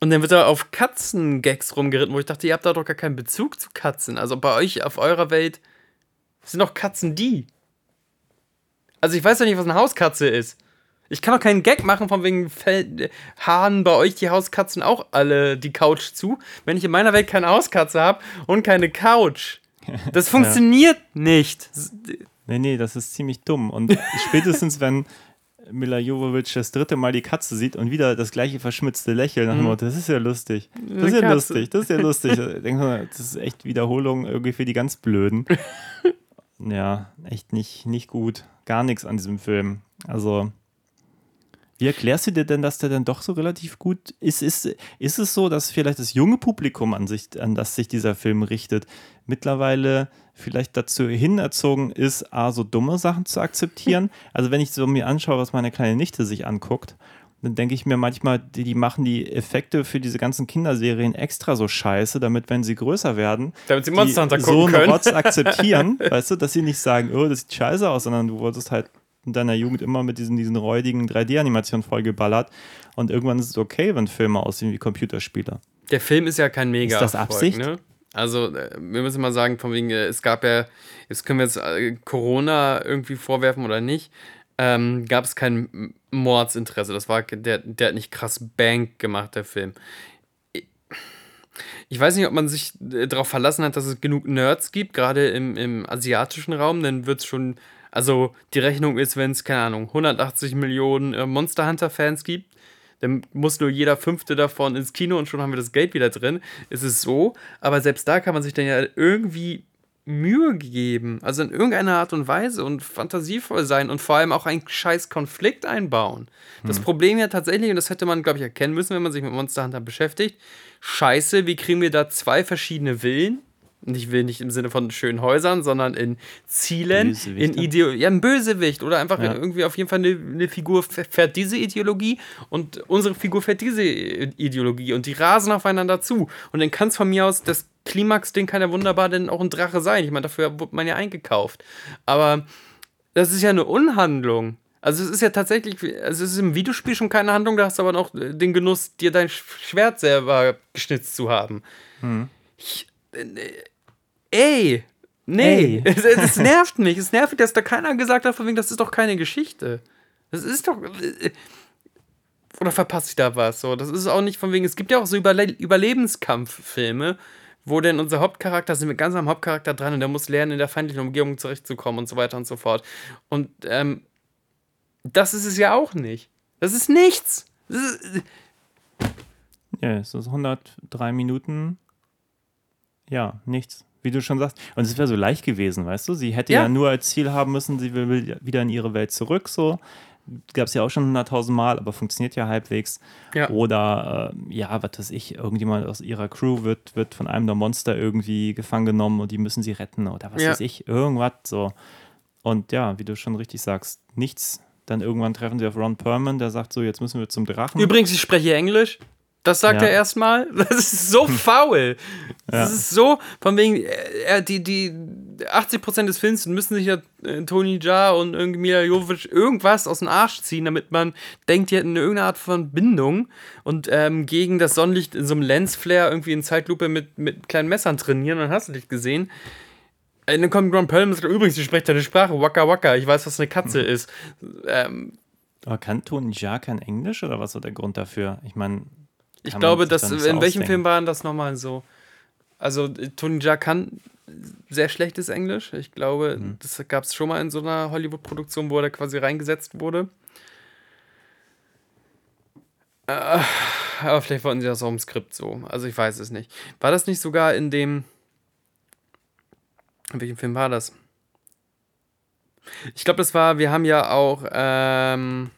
B: Und dann wird da auf Katzengags rumgeritten, wo ich dachte, ihr habt da doch gar keinen Bezug zu Katzen. Also bei euch auf eurer Welt sind doch Katzen die. Also ich weiß doch nicht, was eine Hauskatze ist. Ich kann doch keinen Gag machen, von wegen Fell Haaren bei euch die Hauskatzen auch alle die Couch zu, wenn ich in meiner Welt keine Hauskatze habe und keine Couch. Das funktioniert nicht.
A: Nee, nee, das ist ziemlich dumm. Und spätestens, wenn Mila Jovovich das dritte Mal die Katze sieht und wieder das gleiche verschmitzte Lächeln nach dem Motto, das ist ja lustig. Das ist ja
B: Katze.
A: lustig, das ist ja lustig. Das ist echt Wiederholung irgendwie für die ganz Blöden. Ja, echt nicht, nicht gut. Gar nichts an diesem Film. Also, wie erklärst du dir denn, dass der dann doch so relativ gut ist? Ist, ist es so, dass vielleicht das junge Publikum, an, sich, an das sich dieser Film richtet, mittlerweile vielleicht dazu hinerzogen ist, A, so dumme Sachen zu akzeptieren? Also, wenn ich so mir anschaue, was meine kleine Nichte sich anguckt, dann denke ich mir manchmal, die, die machen die Effekte für diese ganzen Kinderserien extra so scheiße, damit, wenn sie größer werden,
B: Damit sie Monster
A: die so einen. Rotz akzeptieren, weißt du, dass sie nicht sagen, oh, das sieht scheiße aus, sondern du wurdest halt in deiner Jugend immer mit diesen, diesen räudigen 3D-Animationen vollgeballert und irgendwann ist es okay, wenn Filme aussehen wie Computerspiele.
B: Der Film ist ja kein mega
A: Ist das Absicht?
B: Ne? Also, äh, wir müssen mal sagen, von wegen, äh, es gab ja, jetzt können wir jetzt äh, Corona irgendwie vorwerfen oder nicht. ähm, gab es kein Mordsinteresse. Das war, der, der hat nicht krass Bank gemacht, der Film. Ich weiß nicht, ob man sich darauf verlassen hat, dass es genug Nerds gibt, gerade im, im asiatischen Raum, dann wird es schon, also die Rechnung ist, wenn es, keine Ahnung, 180 Millionen äh, Monster Hunter-Fans gibt, dann muss nur jeder fünfte davon ins Kino und schon haben wir das Geld wieder drin. Es ist so, aber selbst da kann man sich dann ja irgendwie Mühe geben, also in irgendeiner Art und Weise und fantasievoll sein und vor allem auch einen scheiß Konflikt einbauen. Das Problem ja tatsächlich, und das hätte man, glaube ich, erkennen müssen, wenn man sich mit Monster Hunter beschäftigt, scheiße, wie kriegen wir da zwei verschiedene Villen? Ich will nicht im Sinne von schönen Häusern, sondern in Zielen, in. Ideo ja, ein Bösewicht oder einfach
A: Ja.
B: irgendwie auf jeden Fall eine, eine Figur fährt diese Ideologie und unsere Figur fährt diese Ideologie und die rasen aufeinander zu. Und dann kann es von mir aus, das Klimax-Ding kann ja wunderbar denn auch ein Drache sein. Ich meine, dafür wurde man ja eingekauft. Aber das ist ja eine Unhandlung. Also es ist ja tatsächlich, also es ist im Videospiel schon keine Handlung, da hast du aber noch den Genuss, dir dein Schwert selber geschnitzt zu haben. Ich, äh, ey, nee,
A: Ey.
B: es, es nervt mich. Es nervt mich, dass da keiner gesagt hat, von wegen, das ist doch keine Geschichte. Das ist doch. äh, Oder verpasse ich da was? So, das ist auch nicht von wegen. Es gibt ja auch so Überle Überlebenskampffilme, wo denn unser Hauptcharakter, sind wir ganz am Hauptcharakter dran und der muss lernen, in der feindlichen Umgebung zurechtzukommen und so weiter und so fort. Und ähm, das ist es ja auch nicht. Das ist nichts. Das ist,
A: Ja, es ist 103 Minuten. Ja, nichts. Wie du schon sagst. Und es wäre so leicht gewesen, weißt du? Sie hätte ja.
B: Ja.
A: nur als Ziel haben müssen, sie will wieder in ihre Welt zurück, so. Gab es ja auch schon 100.000 Mal, aber funktioniert ja halbwegs.
B: Ja.
A: Oder, äh, ja, was weiß ich, irgendjemand aus ihrer Crew wird, wird von einem der Monster irgendwie gefangen genommen und die müssen sie retten oder was
B: Ja.
A: weiß ich, irgendwas so. Und ja, wie du schon richtig sagst, nichts. Dann irgendwann treffen sie auf Ron Perlman, der sagt so, jetzt müssen wir zum Drachen.
B: Übrigens, ich spreche Englisch. Das sagt
A: Ja.
B: er erstmal. Das ist so faul. Das
A: Ja.
B: ist so, von wegen, äh, er, die, die 80% des Films müssen sich ja äh, Tony Jaa und irgendwie Mila Jovovich irgendwas aus dem Arsch ziehen, damit man denkt, die hätten irgendeine Art von Bindung und ähm, gegen das Sonnenlicht in so einem Lensflare irgendwie in Zeitlupe mit, mit kleinen Messern trainieren, dann hast du dich gesehen. Äh, Dann kommt Ron Perlman und sagt, übrigens, ich spreche deine Sprache, Waka Waka, ich weiß, was eine Katze ist. Ähm,
A: Aber kann Tony Jaa kein Englisch oder was war der Grund dafür? Ich meine,
B: Ich glaube, dass in welchem
A: ausdenken.
B: Film war das nochmal so? Also Tony Jaa kann sehr schlechtes Englisch. Ich glaube,
A: Mhm.
B: das gab es schon mal in so einer Hollywood-Produktion, wo er quasi reingesetzt wurde. Äh, aber vielleicht wollten sie das auch im Skript so. Also ich weiß es nicht. War das nicht sogar in dem. In welchem Film war das? Ich glaube, das war, wir haben ja auch ähm,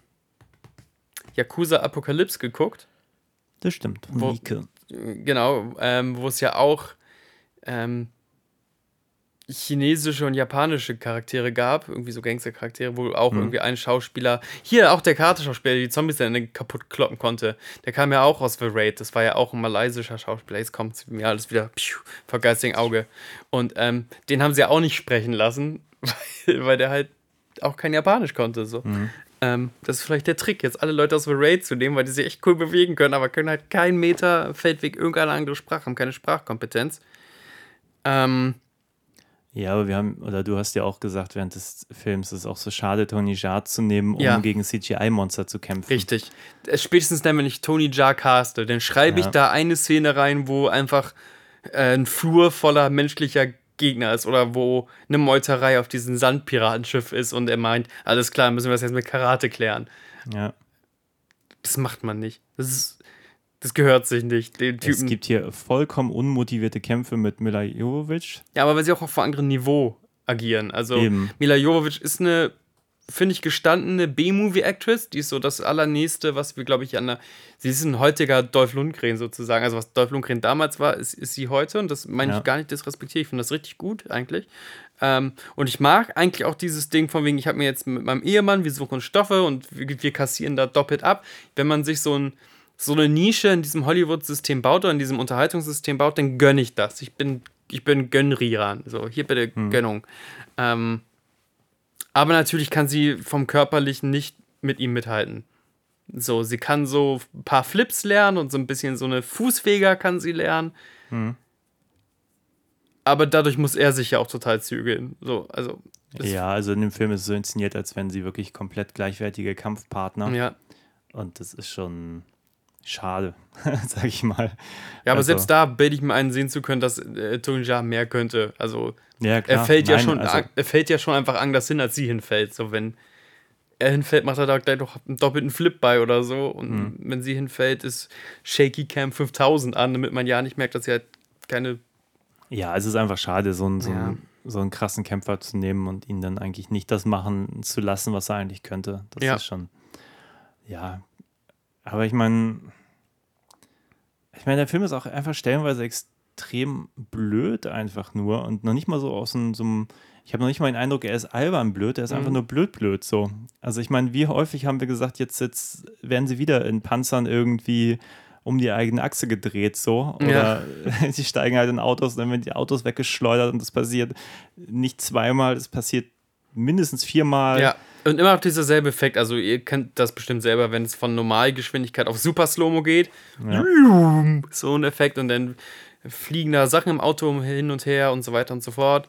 B: Yakuza Apokalypse geguckt.
A: Das stimmt.
B: Wo-
A: Nike.
B: Genau, ähm, wo es ja auch ähm, chinesische und japanische Charaktere gab, irgendwie so Gangster-Charaktere, wo auch irgendwie ein Schauspieler, hier auch der Karate-Schauspieler, der die Zombies dann kaputt kloppen konnte, der kam ja auch aus The Raid, das war ja auch ein malaysischer Schauspieler, jetzt kommt mir alles wieder pschuh, vor geistigen Auge. Und ähm, den haben sie ja auch nicht sprechen lassen, weil, weil der halt auch kein Japanisch konnte. So. Ähm, das ist vielleicht der Trick, jetzt alle Leute aus The Raid zu nehmen, weil die sich echt cool bewegen können, aber können halt keinen Meter Feldweg irgendeine andere Sprache, haben keine Sprachkompetenz. Ähm,
A: Ja, aber wir haben, oder du hast ja auch gesagt während des Films, es ist auch so schade, Tony Jaa zu nehmen, um
B: Ja.
A: gegen CGI-Monster zu kämpfen.
B: richtig. Äh, Spätestens dann, wenn ich Tony Jaa caste, dann schreibe ich
A: Ja.
B: da eine Szene rein, wo einfach äh, ein Flur voller menschlicher Gegner ist oder wo eine Meuterei auf diesem Sandpiratenschiff ist und er meint, alles klar, müssen wir das jetzt mit Karate klären.
A: Ja.
B: Das macht man nicht. Das ist, das gehört sich nicht. Den
A: Es
B: Typen.
A: gibt hier vollkommen unmotivierte Kämpfe mit Mila Jovovich.
B: Ja, aber weil sie auch auf einem anderen Niveau agieren. Also
A: Eben.
B: Mila Jovovich ist eine, finde ich, gestandene B-Movie-Actress. Die ist so das allernächste, was wir, glaube ich, an der. Sie ist ein heutiger Dolph Lundgren sozusagen. Also, was Dolph Lundgren damals war, ist, ist sie heute. Und das meine
A: Ja.
B: ich gar nicht disrespektiert. Ich finde das richtig gut, eigentlich. Ähm, und ich mag eigentlich auch dieses Ding von wegen, ich habe mir jetzt mit meinem Ehemann, wir suchen Stoffe und wir, wir kassieren da doppelt ab. Wenn man sich so ein so eine Nische in diesem Hollywood-System baut oder in diesem Unterhaltungssystem baut, dann gönne ich das. Ich bin, ich bin Gönnriran. So, hier bitte Gönnung. Ähm, aber natürlich kann sie vom Körperlichen nicht mit ihm mithalten. So, sie kann so ein paar Flips lernen und so ein bisschen so eine Fußfeger kann sie lernen. Aber dadurch muss er sich ja auch total zügeln. So, also
A: Ja, also in dem Film ist es so inszeniert, als wären sie wirklich komplett gleichwertige Kampfpartner.
B: Ja.
A: Und das ist schon schade, sag ich mal.
B: Ja, aber
A: Also-
B: selbst da bilde ich mir einen sehen zu können, dass äh, Tony Jaa mehr könnte. Also
A: Ja,
B: er fällt ja
A: Nein,
B: schon,
A: also-
B: er fällt ja schon einfach anders hin, als sie hinfällt. So wenn er hinfällt, macht er da gleich noch einen doppelten Flip bei oder so. Und
A: Mhm.
B: wenn sie hinfällt, ist Shaky Cam 5000 an, damit man ja nicht merkt, dass sie halt keine.
A: Ja, es ist einfach schade, so einen, so,
B: Ja.
A: einen, so einen krassen Kämpfer zu nehmen und ihn dann eigentlich nicht das machen zu lassen, was er eigentlich könnte. Das
B: Ja.
A: ist schon. Ja. Aber ich meine, ich meine, der Film ist auch einfach stellenweise extrem blöd, einfach nur. Und noch nicht mal so aus so einem. Ich habe noch nicht mal den Eindruck, er ist albern blöd, er ist einfach
B: Mhm.
A: nur blöd blöd so. Also ich meine, wie häufig haben wir gesagt, jetzt, jetzt werden sie wieder in Panzern irgendwie um die eigene Achse gedreht so oder sie steigen halt in Autos und dann werden die Autos weggeschleudert und das passiert nicht zweimal, das passiert mindestens viermal.
B: Ja. Und immer noch dieser selbe Effekt. Also ihr kennt das bestimmt selber, wenn es von Normalgeschwindigkeit auf Super Slow-Mo geht.
A: Ja.
B: So ein Effekt und dann fliegen da Sachen im Auto hin und her und so weiter und so fort.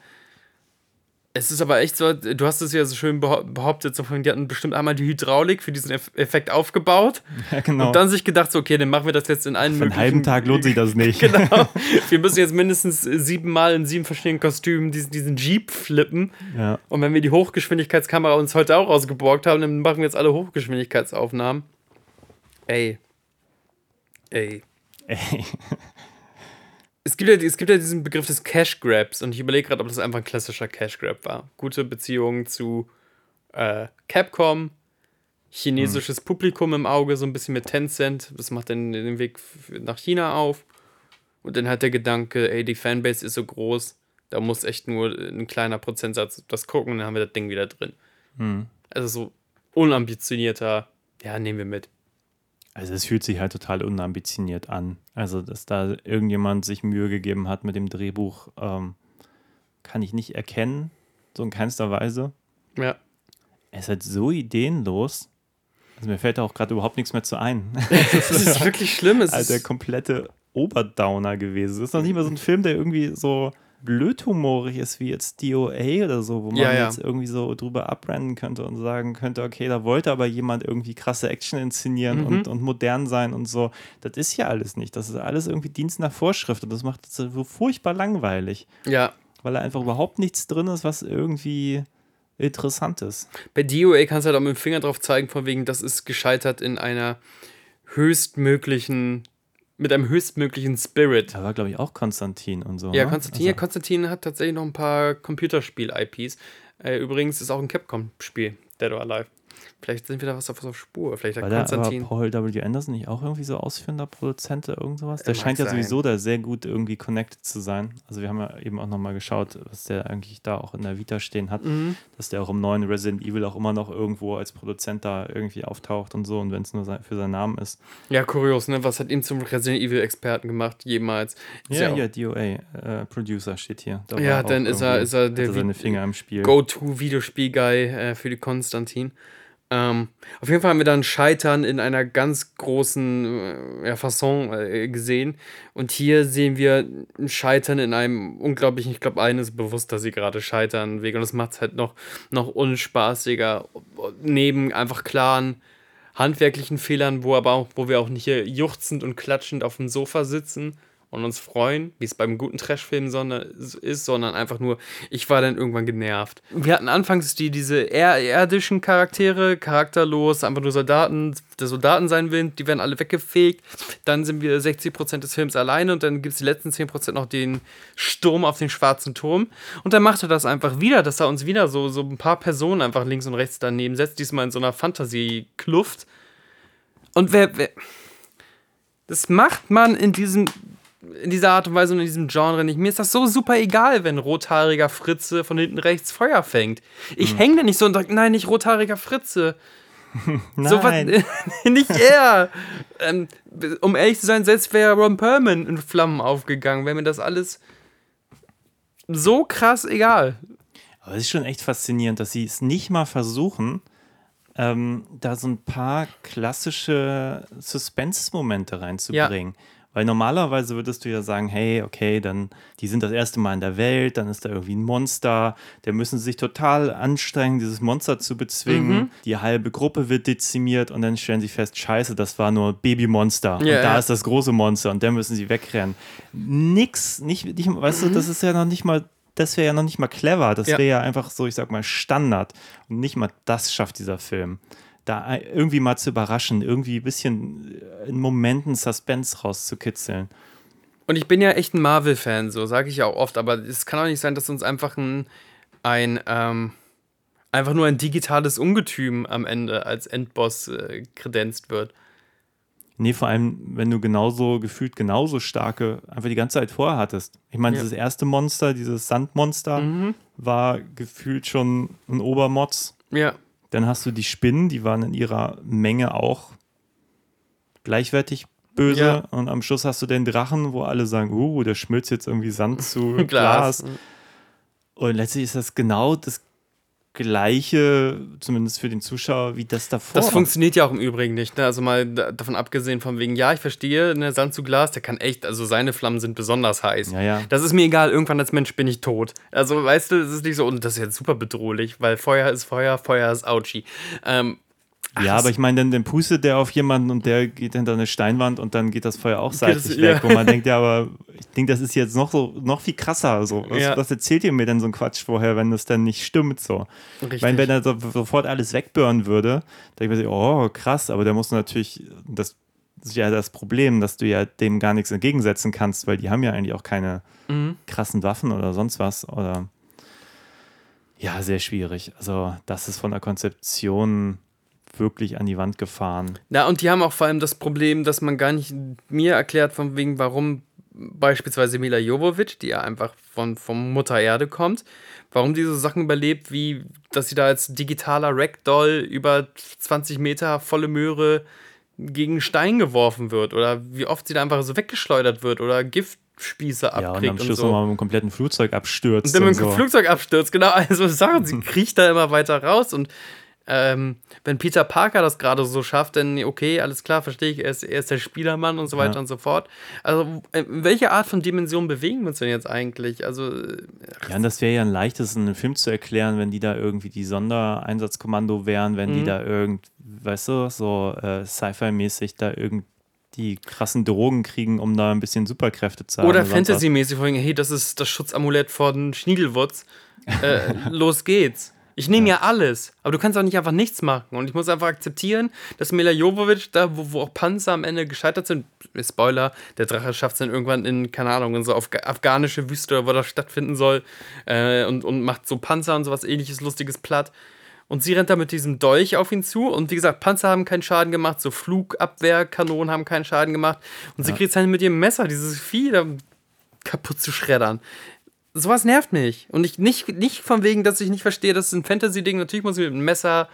B: Es ist aber echt so, du hast es ja so schön behau- behauptet, so von, die hatten bestimmt einmal die Hydraulik für diesen Eff Effekt aufgebaut
A: Ja, genau.
B: und dann sich gedacht, so, okay, dann machen wir das jetzt in allen
A: Für einen halben Tag lohnt sich das nicht.
B: Genau. Wir müssen jetzt mindestens siebenmal in sieben verschiedenen Kostümen diesen, diesen Jeep flippen.
A: Ja.
B: Und wenn wir die Hochgeschwindigkeitskamera uns heute auch ausgeborgt haben, dann machen wir jetzt alle Hochgeschwindigkeitsaufnahmen. Ey. Ey.
A: Ey.
B: Es gibt, ja, es gibt ja diesen Begriff des Cash Grabs und ich überlege gerade, ob das einfach ein klassischer Cash Grab war. Gute Beziehung zu äh, Capcom, chinesisches Publikum im Auge, so ein bisschen mit Tencent. Das macht dann den Weg nach China auf. Und dann hat der Gedanke, ey, die Fanbase ist so groß, da muss echt nur ein kleiner Prozentsatz das gucken und dann haben wir das Ding wieder drin. Also so unambitionierter, ja, nehmen wir mit.
A: Also es fühlt sich halt total unambitioniert an. Also, dass da irgendjemand sich Mühe gegeben hat mit dem Drehbuch, ähm, kann ich nicht erkennen, so in keinster Weise.
B: Ja.
A: Er ist halt so ideenlos. Also mir fällt da auch gerade überhaupt nichts mehr zu ein.
B: Das ist wirklich schlimm. Es
A: Also der komplette Oberdowner gewesen. Das ist noch nicht mal so ein Film, der irgendwie so blödhumorig ist wie jetzt DOA oder so, wo man
B: Ja, ja.
A: jetzt irgendwie so drüber abrennen könnte und sagen könnte, okay, da wollte aber jemand irgendwie krasse Action inszenieren
B: Mhm.
A: und, und modern sein und so. Das ist ja alles nicht. Das ist alles irgendwie Dienst nach Vorschrift und das macht es so furchtbar langweilig,
B: ja.
A: weil da einfach überhaupt nichts drin ist, was irgendwie interessant ist.
B: Bei DOA kannst du halt auch mit dem Finger drauf zeigen, von wegen, das ist gescheitert in einer höchstmöglichen, mit einem höchstmöglichen Spirit.
A: Da war, glaube ich, auch Konstantin und so.
B: Ja,
A: ne?
B: Konstantin, ja,
A: Also,
B: Konstantin hat tatsächlich noch ein paar Computerspiel-IPs. Äh, übrigens ist auch ein Capcom-Spiel, Dead or Alive. Vielleicht sind wir da was auf, was auf Spur. Vielleicht hat Konstantin.
A: Paul W. Anderson nicht auch irgendwie so ausführender Produzent oder irgend sowas? Der
B: Mag
A: scheint ja
B: sein.
A: sowieso da sehr gut irgendwie connected zu sein. Also wir haben ja eben auch nochmal geschaut, was der eigentlich da auch in der Vita stehen hat,
B: Mhm.
A: dass der auch im neuen Resident Evil auch immer noch irgendwo als Produzent da irgendwie auftaucht und so und wenn es nur für seinen Namen ist.
B: Ja, kurios, ne? Was hat ihn zum Resident Evil-Experten gemacht, jemals? Ist
A: Ja,
B: auch
A: hier, DOA, äh, Producer steht hier. Da
B: Ja, dann ist er- ist er der
A: seine Finger im Spiel.
B: Go-To-Videospiel-Guy äh, für die Konstantin. Ähm, auf jeden Fall haben wir dann Scheitern in einer ganz großen äh, Fasson äh, gesehen. Und hier sehen wir ein Scheitern in einem unglaublichen, ich glaube, allen ist bewusst, dass sie gerade scheitern. Weg. Und das macht es halt noch, noch unspaßiger. Neben einfach klaren handwerklichen Fehlern, wo aber auch, wo wir auch nicht hier juchzend und klatschend auf dem Sofa sitzen und uns freuen, wie es beim guten Trashfilm sondern, ist, sondern einfach nur, ich war dann irgendwann genervt. Wir hatten anfangs die, diese eher irdischen Charaktere, charakterlos, einfach nur Soldaten, der Soldaten sein will, die werden alle weggefegt. Dann sind wir 60% des Films alleine und dann gibt es die letzten 10% noch den Sturm auf den schwarzen Turm. Und dann macht er das einfach wieder, dass er uns wieder so, so ein paar Personen einfach links und rechts daneben setzt, diesmal in so einer Fantasie-Kluft. Und wer, wer. Das macht man in diesem. In dieser Art und Weise und in diesem Genre nicht. Mir ist das so super egal, wenn rothaariger Fritze von hinten rechts Feuer fängt. Ich hänge da nicht so und sage, nein, nicht rothaariger Fritze. So was,
A: Nein.
B: nicht er. ähm, um ehrlich zu sein, selbst wäre Ron Perlman in Flammen aufgegangen, wäre mir das alles so krass egal.
A: Aber es ist schon echt faszinierend, dass sie es nicht mal versuchen, ähm, da so ein paar klassische Suspense-Momente reinzubringen. Weil normalerweise würdest du ja sagen, hey, okay, dann, die sind das erste Mal in der Welt, dann ist da irgendwie ein Monster, der müssen sich total anstrengen, dieses Monster zu bezwingen.
B: Mhm.
A: Die halbe Gruppe wird dezimiert und dann stellen sie fest, scheiße, das war nur Babymonster. und
B: Ja,
A: da ist das große Monster und dann müssen sie wegrennen. Nix, nicht, nicht weißt du, das ist ja noch nicht mal, das wäre ja noch nicht mal clever. Das
B: Mhm. Ja.
A: wäre ja einfach so, ich sag mal, Standard. Und nicht mal das schafft dieser Film. Da irgendwie mal zu überraschen, irgendwie ein bisschen in Momenten Suspense rauszukitzeln.
B: Und ich bin ja echt ein Marvel-Fan, so sage ich ja auch oft, aber es kann auch nicht sein, dass uns einfach ein, ein ähm, einfach nur ein digitales Ungetüm am Ende als Endboss äh, kredenzt wird.
A: Nee, vor allem, wenn du genauso, gefühlt genauso starke, einfach die ganze Zeit vorher hattest. Ich meine,
B: Ja.
A: dieses erste Monster, dieses Sandmonster,
B: Mhm.
A: war gefühlt schon ein Obermods.
B: Ja,
A: Dann hast du die Spinnen, die waren in ihrer Menge auch gleichwertig böse.
B: Ja.
A: Und am Schluss hast du den Drachen, wo alle sagen, uh, der schmilzt jetzt irgendwie Sand zu
B: Glas.
A: Glas. Und letztlich ist das genau das gleiche, zumindest für den Zuschauer, wie das davor.
B: Das funktioniert ja auch im Übrigen nicht. Ne? Also mal da, davon abgesehen von wegen, ja, ich verstehe, ne, Sand zu Glas, der kann echt, also seine Flammen sind besonders heiß.
A: Ja, ja.
B: Das ist mir egal, irgendwann als Mensch bin ich tot. Also weißt du, es ist nicht so, und das ist jetzt super bedrohlich, weil Feuer ist Feuer, Feuer ist Auchi. Ähm,
A: Ja, aber ich meine, dann, dann pustet der auf jemanden und der geht hinter eine Steinwand und dann geht das Feuer auch
B: das-
A: seitlich
B: ja.
A: weg. Wo man denkt, ja, aber ich denke, das ist jetzt noch so, noch viel krasser. So. Was,
B: Ja.
A: was erzählt ihr mir denn so ein Quatsch vorher, wenn das dann nicht stimmt? So. Ich
B: Richtig.
A: meine, wenn er so, sofort alles wegbören würde, dann denke ich mir, oh, krass, aber der muss natürlich, das ist ja das Problem, dass du ja dem gar nichts entgegensetzen kannst, weil die haben ja eigentlich auch keine
B: Mhm.
A: krassen Waffen oder sonst was. Oder ja, sehr schwierig. Also, das ist von der Konzeption wirklich an die Wand gefahren.
B: Ja, und die haben auch vor allem das Problem, dass man gar nicht mir erklärt, von wegen, warum beispielsweise Mila Jovovich, die ja einfach von, von Mutter Erde kommt, warum diese Sachen überlebt, wie dass sie da als digitaler Ragdoll über 20 Meter volle Möhre gegen Stein geworfen wird oder wie oft sie da einfach so weggeschleudert wird oder Giftspieße
A: Ja, und
B: abkriegt
A: am
B: und,
A: Schluss
B: so.
A: nochmal mit einem kompletten Flugzeug abstürzt.
B: Und dann mit
A: und
B: dem
A: so.
B: Flugzeug abstürzt, genau. Also Sachen, sie kriecht da immer weiter raus und ähm, wenn Peter Parker das gerade so schafft, dann okay, alles klar, verstehe ich, er ist, er ist der Spielermann und so weiter
A: Ja.
B: und so fort. Also, äh, welche Art von Dimension bewegen wir uns denn jetzt eigentlich? Also, äh,
A: Ja, und das wäre ja ein leichtes, in einem Film zu erklären, wenn die da irgendwie die Sondereinsatzkommando wären, wenn
B: Mhm.
A: die da irgend, weißt du, so äh, Sci-Fi-mäßig da irgend die krassen Drogen kriegen, um da ein bisschen Superkräfte zu haben.
B: oder. Fantasy-mäßig, hey, das ist das Schutzamulett von Schniedelwutz. Äh, los geht's. Ich nehme ja. alles, aber du kannst auch nicht einfach nichts machen. Und ich muss einfach akzeptieren, dass Mila Jovovich, da wo, wo auch Panzer am Ende gescheitert sind, Spoiler, der Drache schafft es dann irgendwann in, keine Ahnung, in so Afga afghanische Wüste, oder wo das stattfinden soll, äh, und, und macht so Panzer und sowas ähnliches, lustiges platt. Und sie rennt da mit diesem Dolch auf ihn zu. Und wie gesagt, Panzer haben keinen Schaden gemacht, so Flugabwehrkanonen haben keinen Schaden gemacht. Und sie kriegt es dann mit ihrem Messer, dieses Vieh da kaputt zu schreddern. Sowas nervt mich. Und ich, nicht, nicht von wegen, dass ich nicht verstehe, das ist ein Fantasy-Ding. Natürlich muss ich mit dem Messer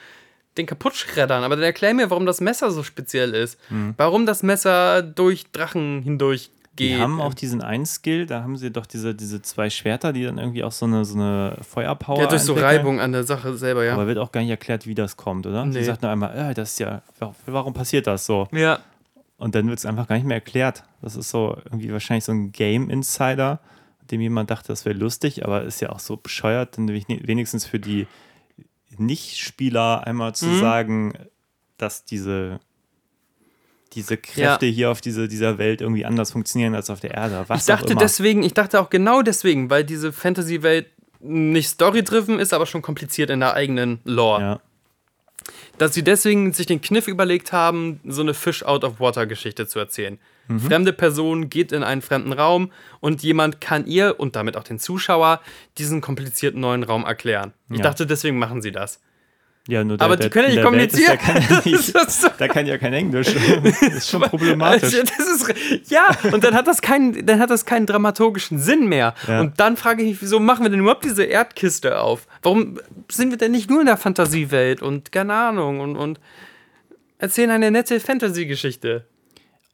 B: den kaputt schreddern. Aber dann erklär mir, warum das Messer so speziell ist. Warum das Messer durch Drachen hindurch geht.
A: Die haben auch diesen einen Skill, da haben sie doch diese, diese zwei Schwerter, die dann irgendwie auch so eine, so eine Feuerpower
B: ja, durch so
A: entwickeln.
B: Reibung an der Sache selber, ja.
A: Aber wird auch gar nicht erklärt, wie das kommt, oder?
B: Nee.
A: Sie sagt nur einmal, äh, das ist ja, warum passiert das so?
B: ja.
A: Und dann wird es einfach gar nicht mehr erklärt. Das ist so irgendwie wahrscheinlich so ein Game-Insider, dem jemand dachte, das wäre lustig, aber ist ja auch so bescheuert, dann wenigstens für die Nicht-Spieler einmal zu
B: Mhm.
A: sagen, dass diese, diese Kräfte hier auf diese, dieser Welt irgendwie anders funktionieren als auf der Erde. Was
B: Ich dachte deswegen, ich dachte auch genau deswegen, weil diese Fantasy-Welt nicht story-driven ist, aber schon kompliziert in der eigenen Lore.
A: Ja.
B: dass sie deswegen sich den Kniff überlegt haben, so eine Fish-out-of-water-Geschichte zu erzählen.
A: Mhm.
B: Fremde Person geht in einen fremden Raum und jemand kann ihr und damit auch den Zuschauer diesen komplizierten neuen Raum erklären. Ich
A: Ja.
B: dachte, deswegen machen sie das.
A: Ja, nur der,
B: Aber die
A: der,
B: können ja nicht kommunizieren.
A: kann nicht,
B: ist so-
A: der kann ja kein Englisch. Das ist schon problematisch.
B: Also, ist, ja, und dann hat das keinen, dann hat das keinen dramaturgischen Sinn mehr.
A: Ja.
B: Und dann frage ich mich, wieso machen wir denn überhaupt diese Erdkiste auf? Warum sind wir denn nicht nur in der Fantasiewelt und keine Ahnung und, und erzählen eine nette Fantasy-Geschichte?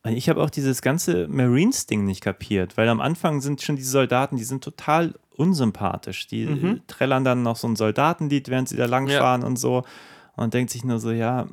A: Ich habe auch dieses ganze Marines-Ding nicht kapiert, weil am Anfang sind schon diese Soldaten, die sind total unsympathisch. Die äh, trällern dann noch so ein Soldatenlied, während sie da langfahren und so. Und denkt sich nur so, ja,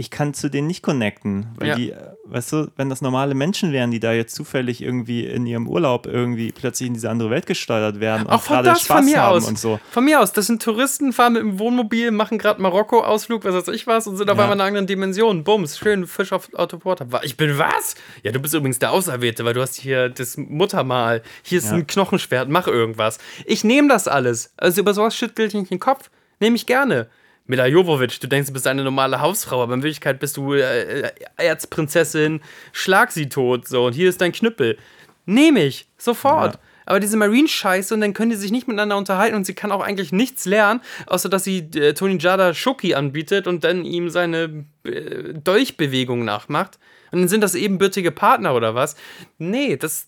A: ich kann zu denen nicht connecten, weil
B: Ja.
A: die, weißt du, wenn das normale Menschen wären, die da jetzt zufällig irgendwie in ihrem Urlaub irgendwie plötzlich in diese andere Welt gesteuert werden und
B: Auch von
A: gerade Spaß
B: von mir
A: haben
B: aus.
A: und so.
B: Von mir aus, das sind Touristen, fahren mit dem Wohnmobil, machen gerade Marokko-Ausflug, was weiß ich was, und sind auf
A: Ja.
B: einmal in einer anderen Dimension. Bums, schön Fisch auf Autoporter. Ich bin was? Ja, du bist übrigens der Auserwählte, weil du hast hier das Muttermal. Hier ist
A: Ja.
B: ein Knochenschwert, mach irgendwas. Ich nehme das alles. Also über sowas schüttelt ich nicht den Kopf. Nehme ich gerne. Mila Jovovic, du denkst, du bist eine normale Hausfrau, aber in Wirklichkeit bist du äh, Erzprinzessin, schlag sie tot, so, und hier ist dein Knüppel. Nehme ich, sofort.
A: Ja.
B: Aber diese Marine-Scheiße und dann können die sich nicht miteinander unterhalten und sie kann auch eigentlich nichts lernen, außer dass sie äh, Tony Jada Schoki anbietet und dann ihm seine äh, Dolchbewegung nachmacht. Und dann sind das ebenbürtige Partner oder was? Nee, das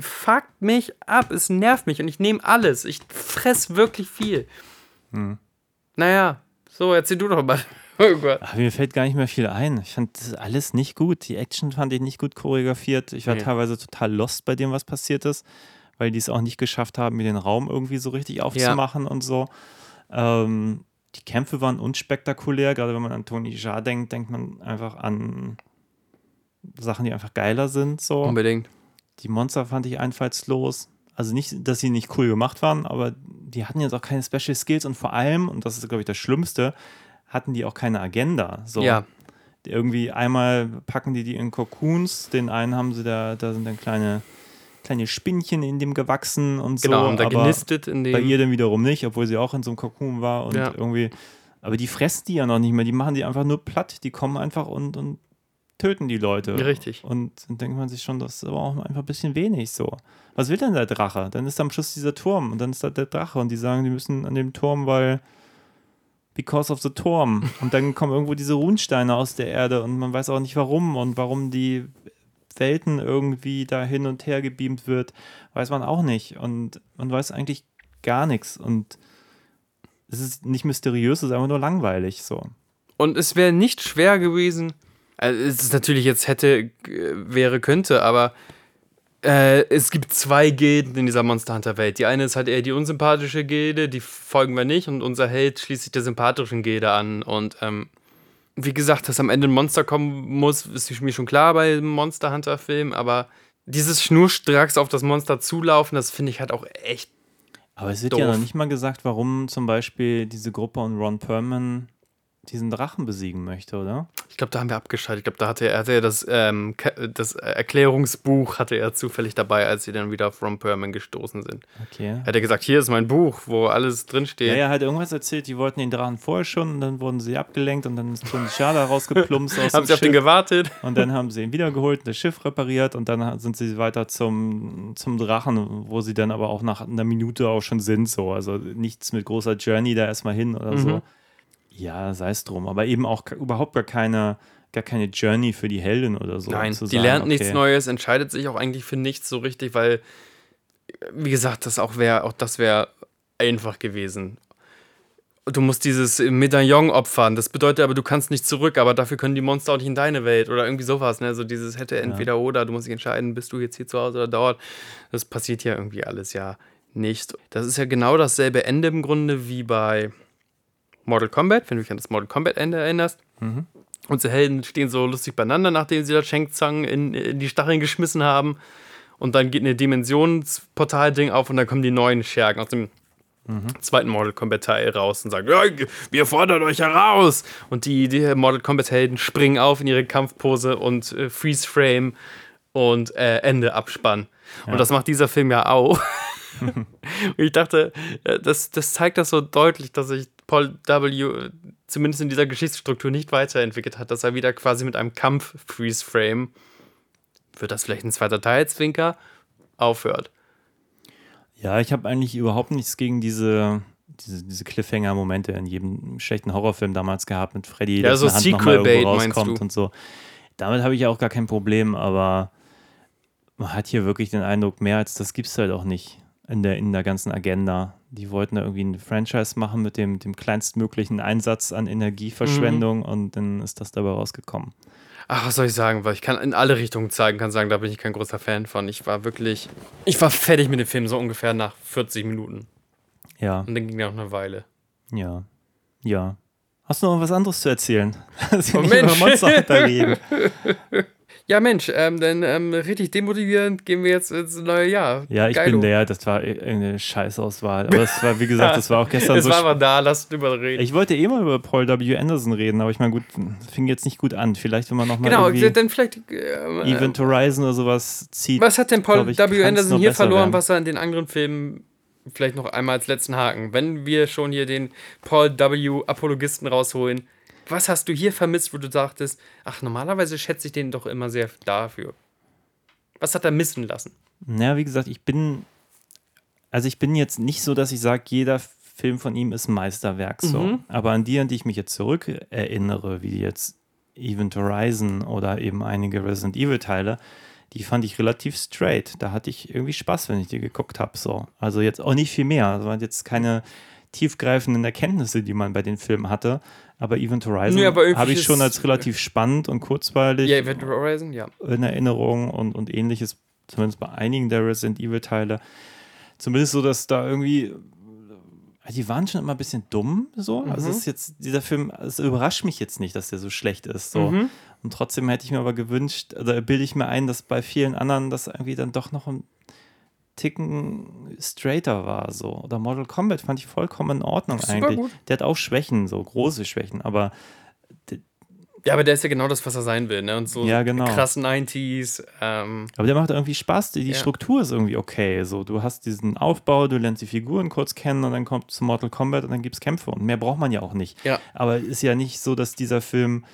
B: fuckt mich ab, es nervt mich und ich nehme alles. Ich fress wirklich viel. Naja, so, erzähl du doch mal. Oh.
A: Ach, mir fällt gar nicht mehr viel ein. Ich fand das alles nicht gut. Die Action fand ich nicht gut choreografiert. Ich war
B: Nee.
A: teilweise total lost bei dem, was passiert ist, weil die es auch nicht geschafft haben, mir den Raum irgendwie so richtig aufzumachen und so. Ähm, die Kämpfe waren unspektakulär. Gerade wenn man an Tony Jaa denkt, denkt man einfach an Sachen, die einfach geiler sind. So.
B: Unbedingt.
A: Die Monster fand ich einfallslos. Also nicht, dass sie nicht cool gemacht waren, aber die hatten jetzt auch keine Special Skills und vor allem, und das ist, glaube ich, das Schlimmste, hatten die auch keine Agenda. So.
B: Ja.
A: Irgendwie einmal packen die die in Cocoons, den einen haben sie da, da sind dann kleine, kleine Spinnchen in dem gewachsen und so.
B: Genau, haben da genistet in dem.
A: Bei ihr dann wiederum nicht, obwohl sie auch in so einem Kokon war und
B: Ja.
A: irgendwie. Aber die fressen die ja noch nicht mehr, die machen die einfach nur platt, die kommen einfach und, und töten die Leute.
B: Richtig.
A: Und dann denkt man sich schon, das ist aber auch einfach ein bisschen wenig so. Was will denn der Drache? Dann ist am Schluss dieser Turm und dann ist da der Drache und die sagen, die müssen an dem Turm, weil because of the Turm. Und dann kommen irgendwo diese Runensteine aus der Erde und man weiß auch nicht warum und warum die Welten irgendwie da hin und her gebeamt wird, weiß man auch nicht. Und man weiß eigentlich gar nichts. Und es ist nicht mysteriös, es ist einfach nur langweilig so.
B: Und es wäre nicht schwer gewesen. Also es ist natürlich jetzt hätte, wäre, könnte, aber äh, es gibt zwei Gilden in dieser Monster Hunter Welt. Die eine ist halt eher die unsympathische Gilde, die folgen wir nicht, und unser Held schließt sich der sympathischen Gilde an. Und ähm, wie gesagt, dass am Ende ein Monster kommen muss, ist mir schon klar bei einem Monster Hunter Film, aber dieses Schnurstracks auf das Monster zulaufen, das finde ich halt auch echt.
A: Aber es wird ja
B: Doof.
A: noch nicht mal gesagt, warum zum Beispiel diese Gruppe und Ron Perlman diesen Drachen besiegen möchte, oder?
B: Ich glaube, da haben wir abgeschaltet. Ich glaube, da hatte er, hatte er das, ähm, das Erklärungsbuch hatte er zufällig dabei, als sie dann wieder auf Ron Perlman gestoßen sind.
A: Okay.
B: Hat er gesagt, hier ist mein Buch, wo alles drinsteht.
A: Ja, er hat irgendwas erzählt, die wollten den Drachen vorher schon und dann wurden sie abgelenkt und dann ist Tony Schada rausgeplumpst aus
B: Haben sie auf den
A: Schiff
B: gewartet?
A: und dann haben sie ihn wiedergeholt, das Schiff repariert und dann sind sie weiter zum, zum Drachen, wo sie dann aber auch nach einer Minute auch schon sind, so. Also nichts mit großer Journey da erstmal hin oder so. Ja, sei es drum. Aber eben auch überhaupt gar keine, gar keine Journey für die Heldin oder so.
B: Nein, die
A: sagen,
B: lernt nichts
A: okay.
B: Neues, entscheidet sich auch eigentlich für nichts so richtig, weil, wie gesagt, das auch wäre, auch das wäre einfach gewesen. Du musst dieses Medaillon opfern. Das bedeutet aber, du kannst nicht zurück, aber dafür können die Monster auch nicht in deine Welt oder irgendwie sowas. Ne? So dieses hätte entweder oder. Du musst dich entscheiden, bist du jetzt hier zu Hause oder dort. Das passiert ja irgendwie alles ja nicht. Das ist ja genau dasselbe Ende im Grunde wie bei Mortal Kombat, wenn du dich an das Mortal Kombat Ende erinnerst. Unsere Helden stehen so lustig beieinander, nachdem sie das Shang Tsung in, in die Stacheln geschmissen haben. Und dann geht eine Dimensionsportal-Ding auf und dann kommen die neuen Schergen aus dem zweiten Mortal Kombat Teil raus und sagen, ja, wir fordern euch heraus. Und die, die Mortal Kombat Helden springen auf in ihre Kampfpose und äh, Freeze Frame und äh, Ende Abspann. Und das macht dieser Film ja auch. und ich dachte, äh, das, das zeigt das so deutlich, dass sich Paul W. zumindest in dieser Geschichtsstruktur nicht weiterentwickelt hat, dass er wieder quasi mit einem Kampf-Freeze-Frame, wird das vielleicht ein zweiter Teil, Zwinker, aufhört.
A: Ja, ich habe eigentlich überhaupt nichts gegen diese, diese, diese Cliffhanger-Momente in jedem schlechten Horrorfilm damals gehabt mit Freddy,
B: Ja, so Sequel-Bait,
A: rauskommt und so. Damit habe ich auch gar kein Problem, aber man hat hier wirklich den Eindruck, mehr als das gibt es halt auch nicht in der, in der ganzen Agenda. Die wollten da irgendwie ein Franchise machen mit dem, dem kleinstmöglichen Einsatz an Energieverschwendung
B: Mhm.
A: und dann ist das dabei rausgekommen.
B: Ach, was soll ich sagen? Weil ich kann in alle Richtungen zeigen, kann sagen, da bin ich kein großer Fan von. Ich war wirklich, ich war fertig mit dem Film so ungefähr nach 40 Minuten.
A: Ja,
B: Und dann ging ja auch eine Weile.
A: ja, ja. Hast du noch was anderes zu erzählen? Dass
B: Oh, Mensch.
A: Monster reden.
B: Ja, Mensch, ähm, dann ähm, richtig demotivierend gehen wir jetzt ins neue Jahr.
A: Ja, ich
B: Geilo.
A: bin leer. Das war irgendeine Scheißauswahl. Aber das war, wie gesagt, das war auch gestern
B: Es
A: so.
B: war
A: sp-
B: aber da, lass drüber reden.
A: Ich wollte eh mal über Paul W. Anderson reden, aber ich meine, gut, fing jetzt nicht gut an. Vielleicht, wenn man nochmal
B: genau,
A: irgendwie
B: dann vielleicht. Ähm,
A: Event Horizon oder sowas zieht.
B: was hat denn Paul
A: ich,
B: W. Anderson hier verloren,
A: werden.
B: was er in den anderen Filmen vielleicht noch einmal als letzten Haken? Wenn wir schon hier den Paul W. Apologisten rausholen, was hast du hier vermisst, wo du sagtest, ach, normalerweise schätze ich den doch immer sehr dafür? Was hat er missen lassen?
A: Naja, wie gesagt, ich bin. Also, ich bin jetzt nicht so, dass ich sage, jeder Film von ihm ist ein Meisterwerk. So.
B: Mhm.
A: Aber an die, an die ich mich jetzt zurück erinnere, wie jetzt Event Horizon oder eben einige Resident Evil-Teile, die fand ich relativ straight. Da hatte ich irgendwie Spaß, wenn ich die geguckt habe. So. Also, jetzt auch nicht viel mehr. Also, jetzt keine tiefgreifenden Erkenntnisse, die man bei den Filmen hatte. Aber Event Horizon
B: irgendwie
A: habe ich schon als relativ spannend und kurzweilig
B: Ja, Event Horizon, ja.
A: in Erinnerung und, und ähnliches, zumindest bei einigen der Resident Evil-Teile. Zumindest so, dass da irgendwie. äh, Die waren schon immer ein bisschen dumm, so. Also, es ist jetzt, dieser Film, es überrascht mich jetzt nicht, dass der so schlecht ist, so.
B: Mhm.
A: Und trotzdem hätte ich mir aber gewünscht, oder bilde ich mir ein, dass bei vielen anderen das irgendwie dann doch noch ein Ticken straighter war, so. Oder Mortal Kombat fand ich vollkommen in Ordnung
B: Super
A: eigentlich.
B: gut.
A: Der hat auch Schwächen, so große Schwächen, aber
B: Ja, aber der ist ja genau das, was er sein will, ne? Und so
A: Ja, genau.
B: krass 90s. Ähm,
A: Aber der macht irgendwie Spaß. Die, die
B: Ja.
A: Struktur ist irgendwie okay. So, du hast diesen Aufbau, du lernst die Figuren kurz kennen und dann kommt zu Mortal Kombat und dann gibt es Kämpfe. Und mehr braucht man ja auch nicht.
B: Ja.
A: Aber ist ja nicht so, dass dieser Film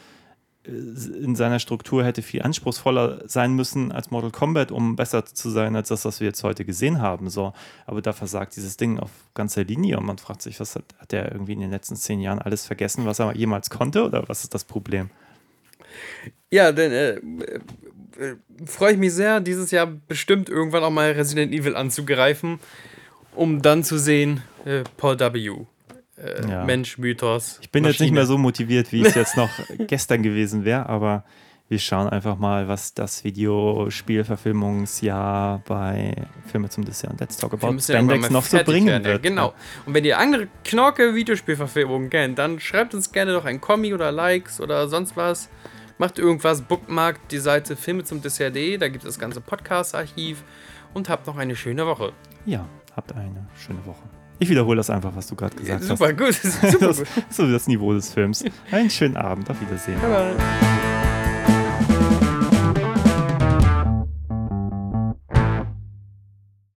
A: in seiner Struktur hätte viel anspruchsvoller sein müssen als Mortal Kombat, um besser zu sein als das, was wir jetzt heute gesehen haben. So. Aber da versagt dieses Ding auf ganzer Linie und man fragt sich, was hat, hat der irgendwie in den letzten zehn Jahren alles vergessen, was er jemals konnte oder was ist das Problem?
B: ja, dann äh, äh, äh, freue ich mich sehr, dieses Jahr bestimmt irgendwann auch mal Resident Evil anzugreifen, um dann zu sehen, äh, Paul W. Äh,
A: Ja.
B: Mensch, Mythos.
A: Ich bin jetzt nicht mehr so motiviert, wie es jetzt noch gestern gewesen wäre, aber wir schauen einfach mal, was das Videospielverfilmungsjahr bei Filme zum Dessert und Let's Talk About Spandex noch so bringen
B: werden,
A: wird.
B: Genau. Und wenn ihr andere knorke Videospielverfilmungen kennt, dann schreibt uns gerne noch ein Kommi oder Likes oder sonst was. Macht irgendwas, bookmarkt die Seite Filme zum Dessert.de, da gibt es das ganze Podcast-Archiv und habt noch eine schöne Woche.
A: Ja, habt eine schöne Woche. Ich wiederhole das einfach, was du gerade gesagt
B: Super gut,
A: hast.
B: super
A: Das
B: gut.
A: ist so das Niveau des Films. Einen schönen Abend, auf Wiedersehen.
B: Bye, bye.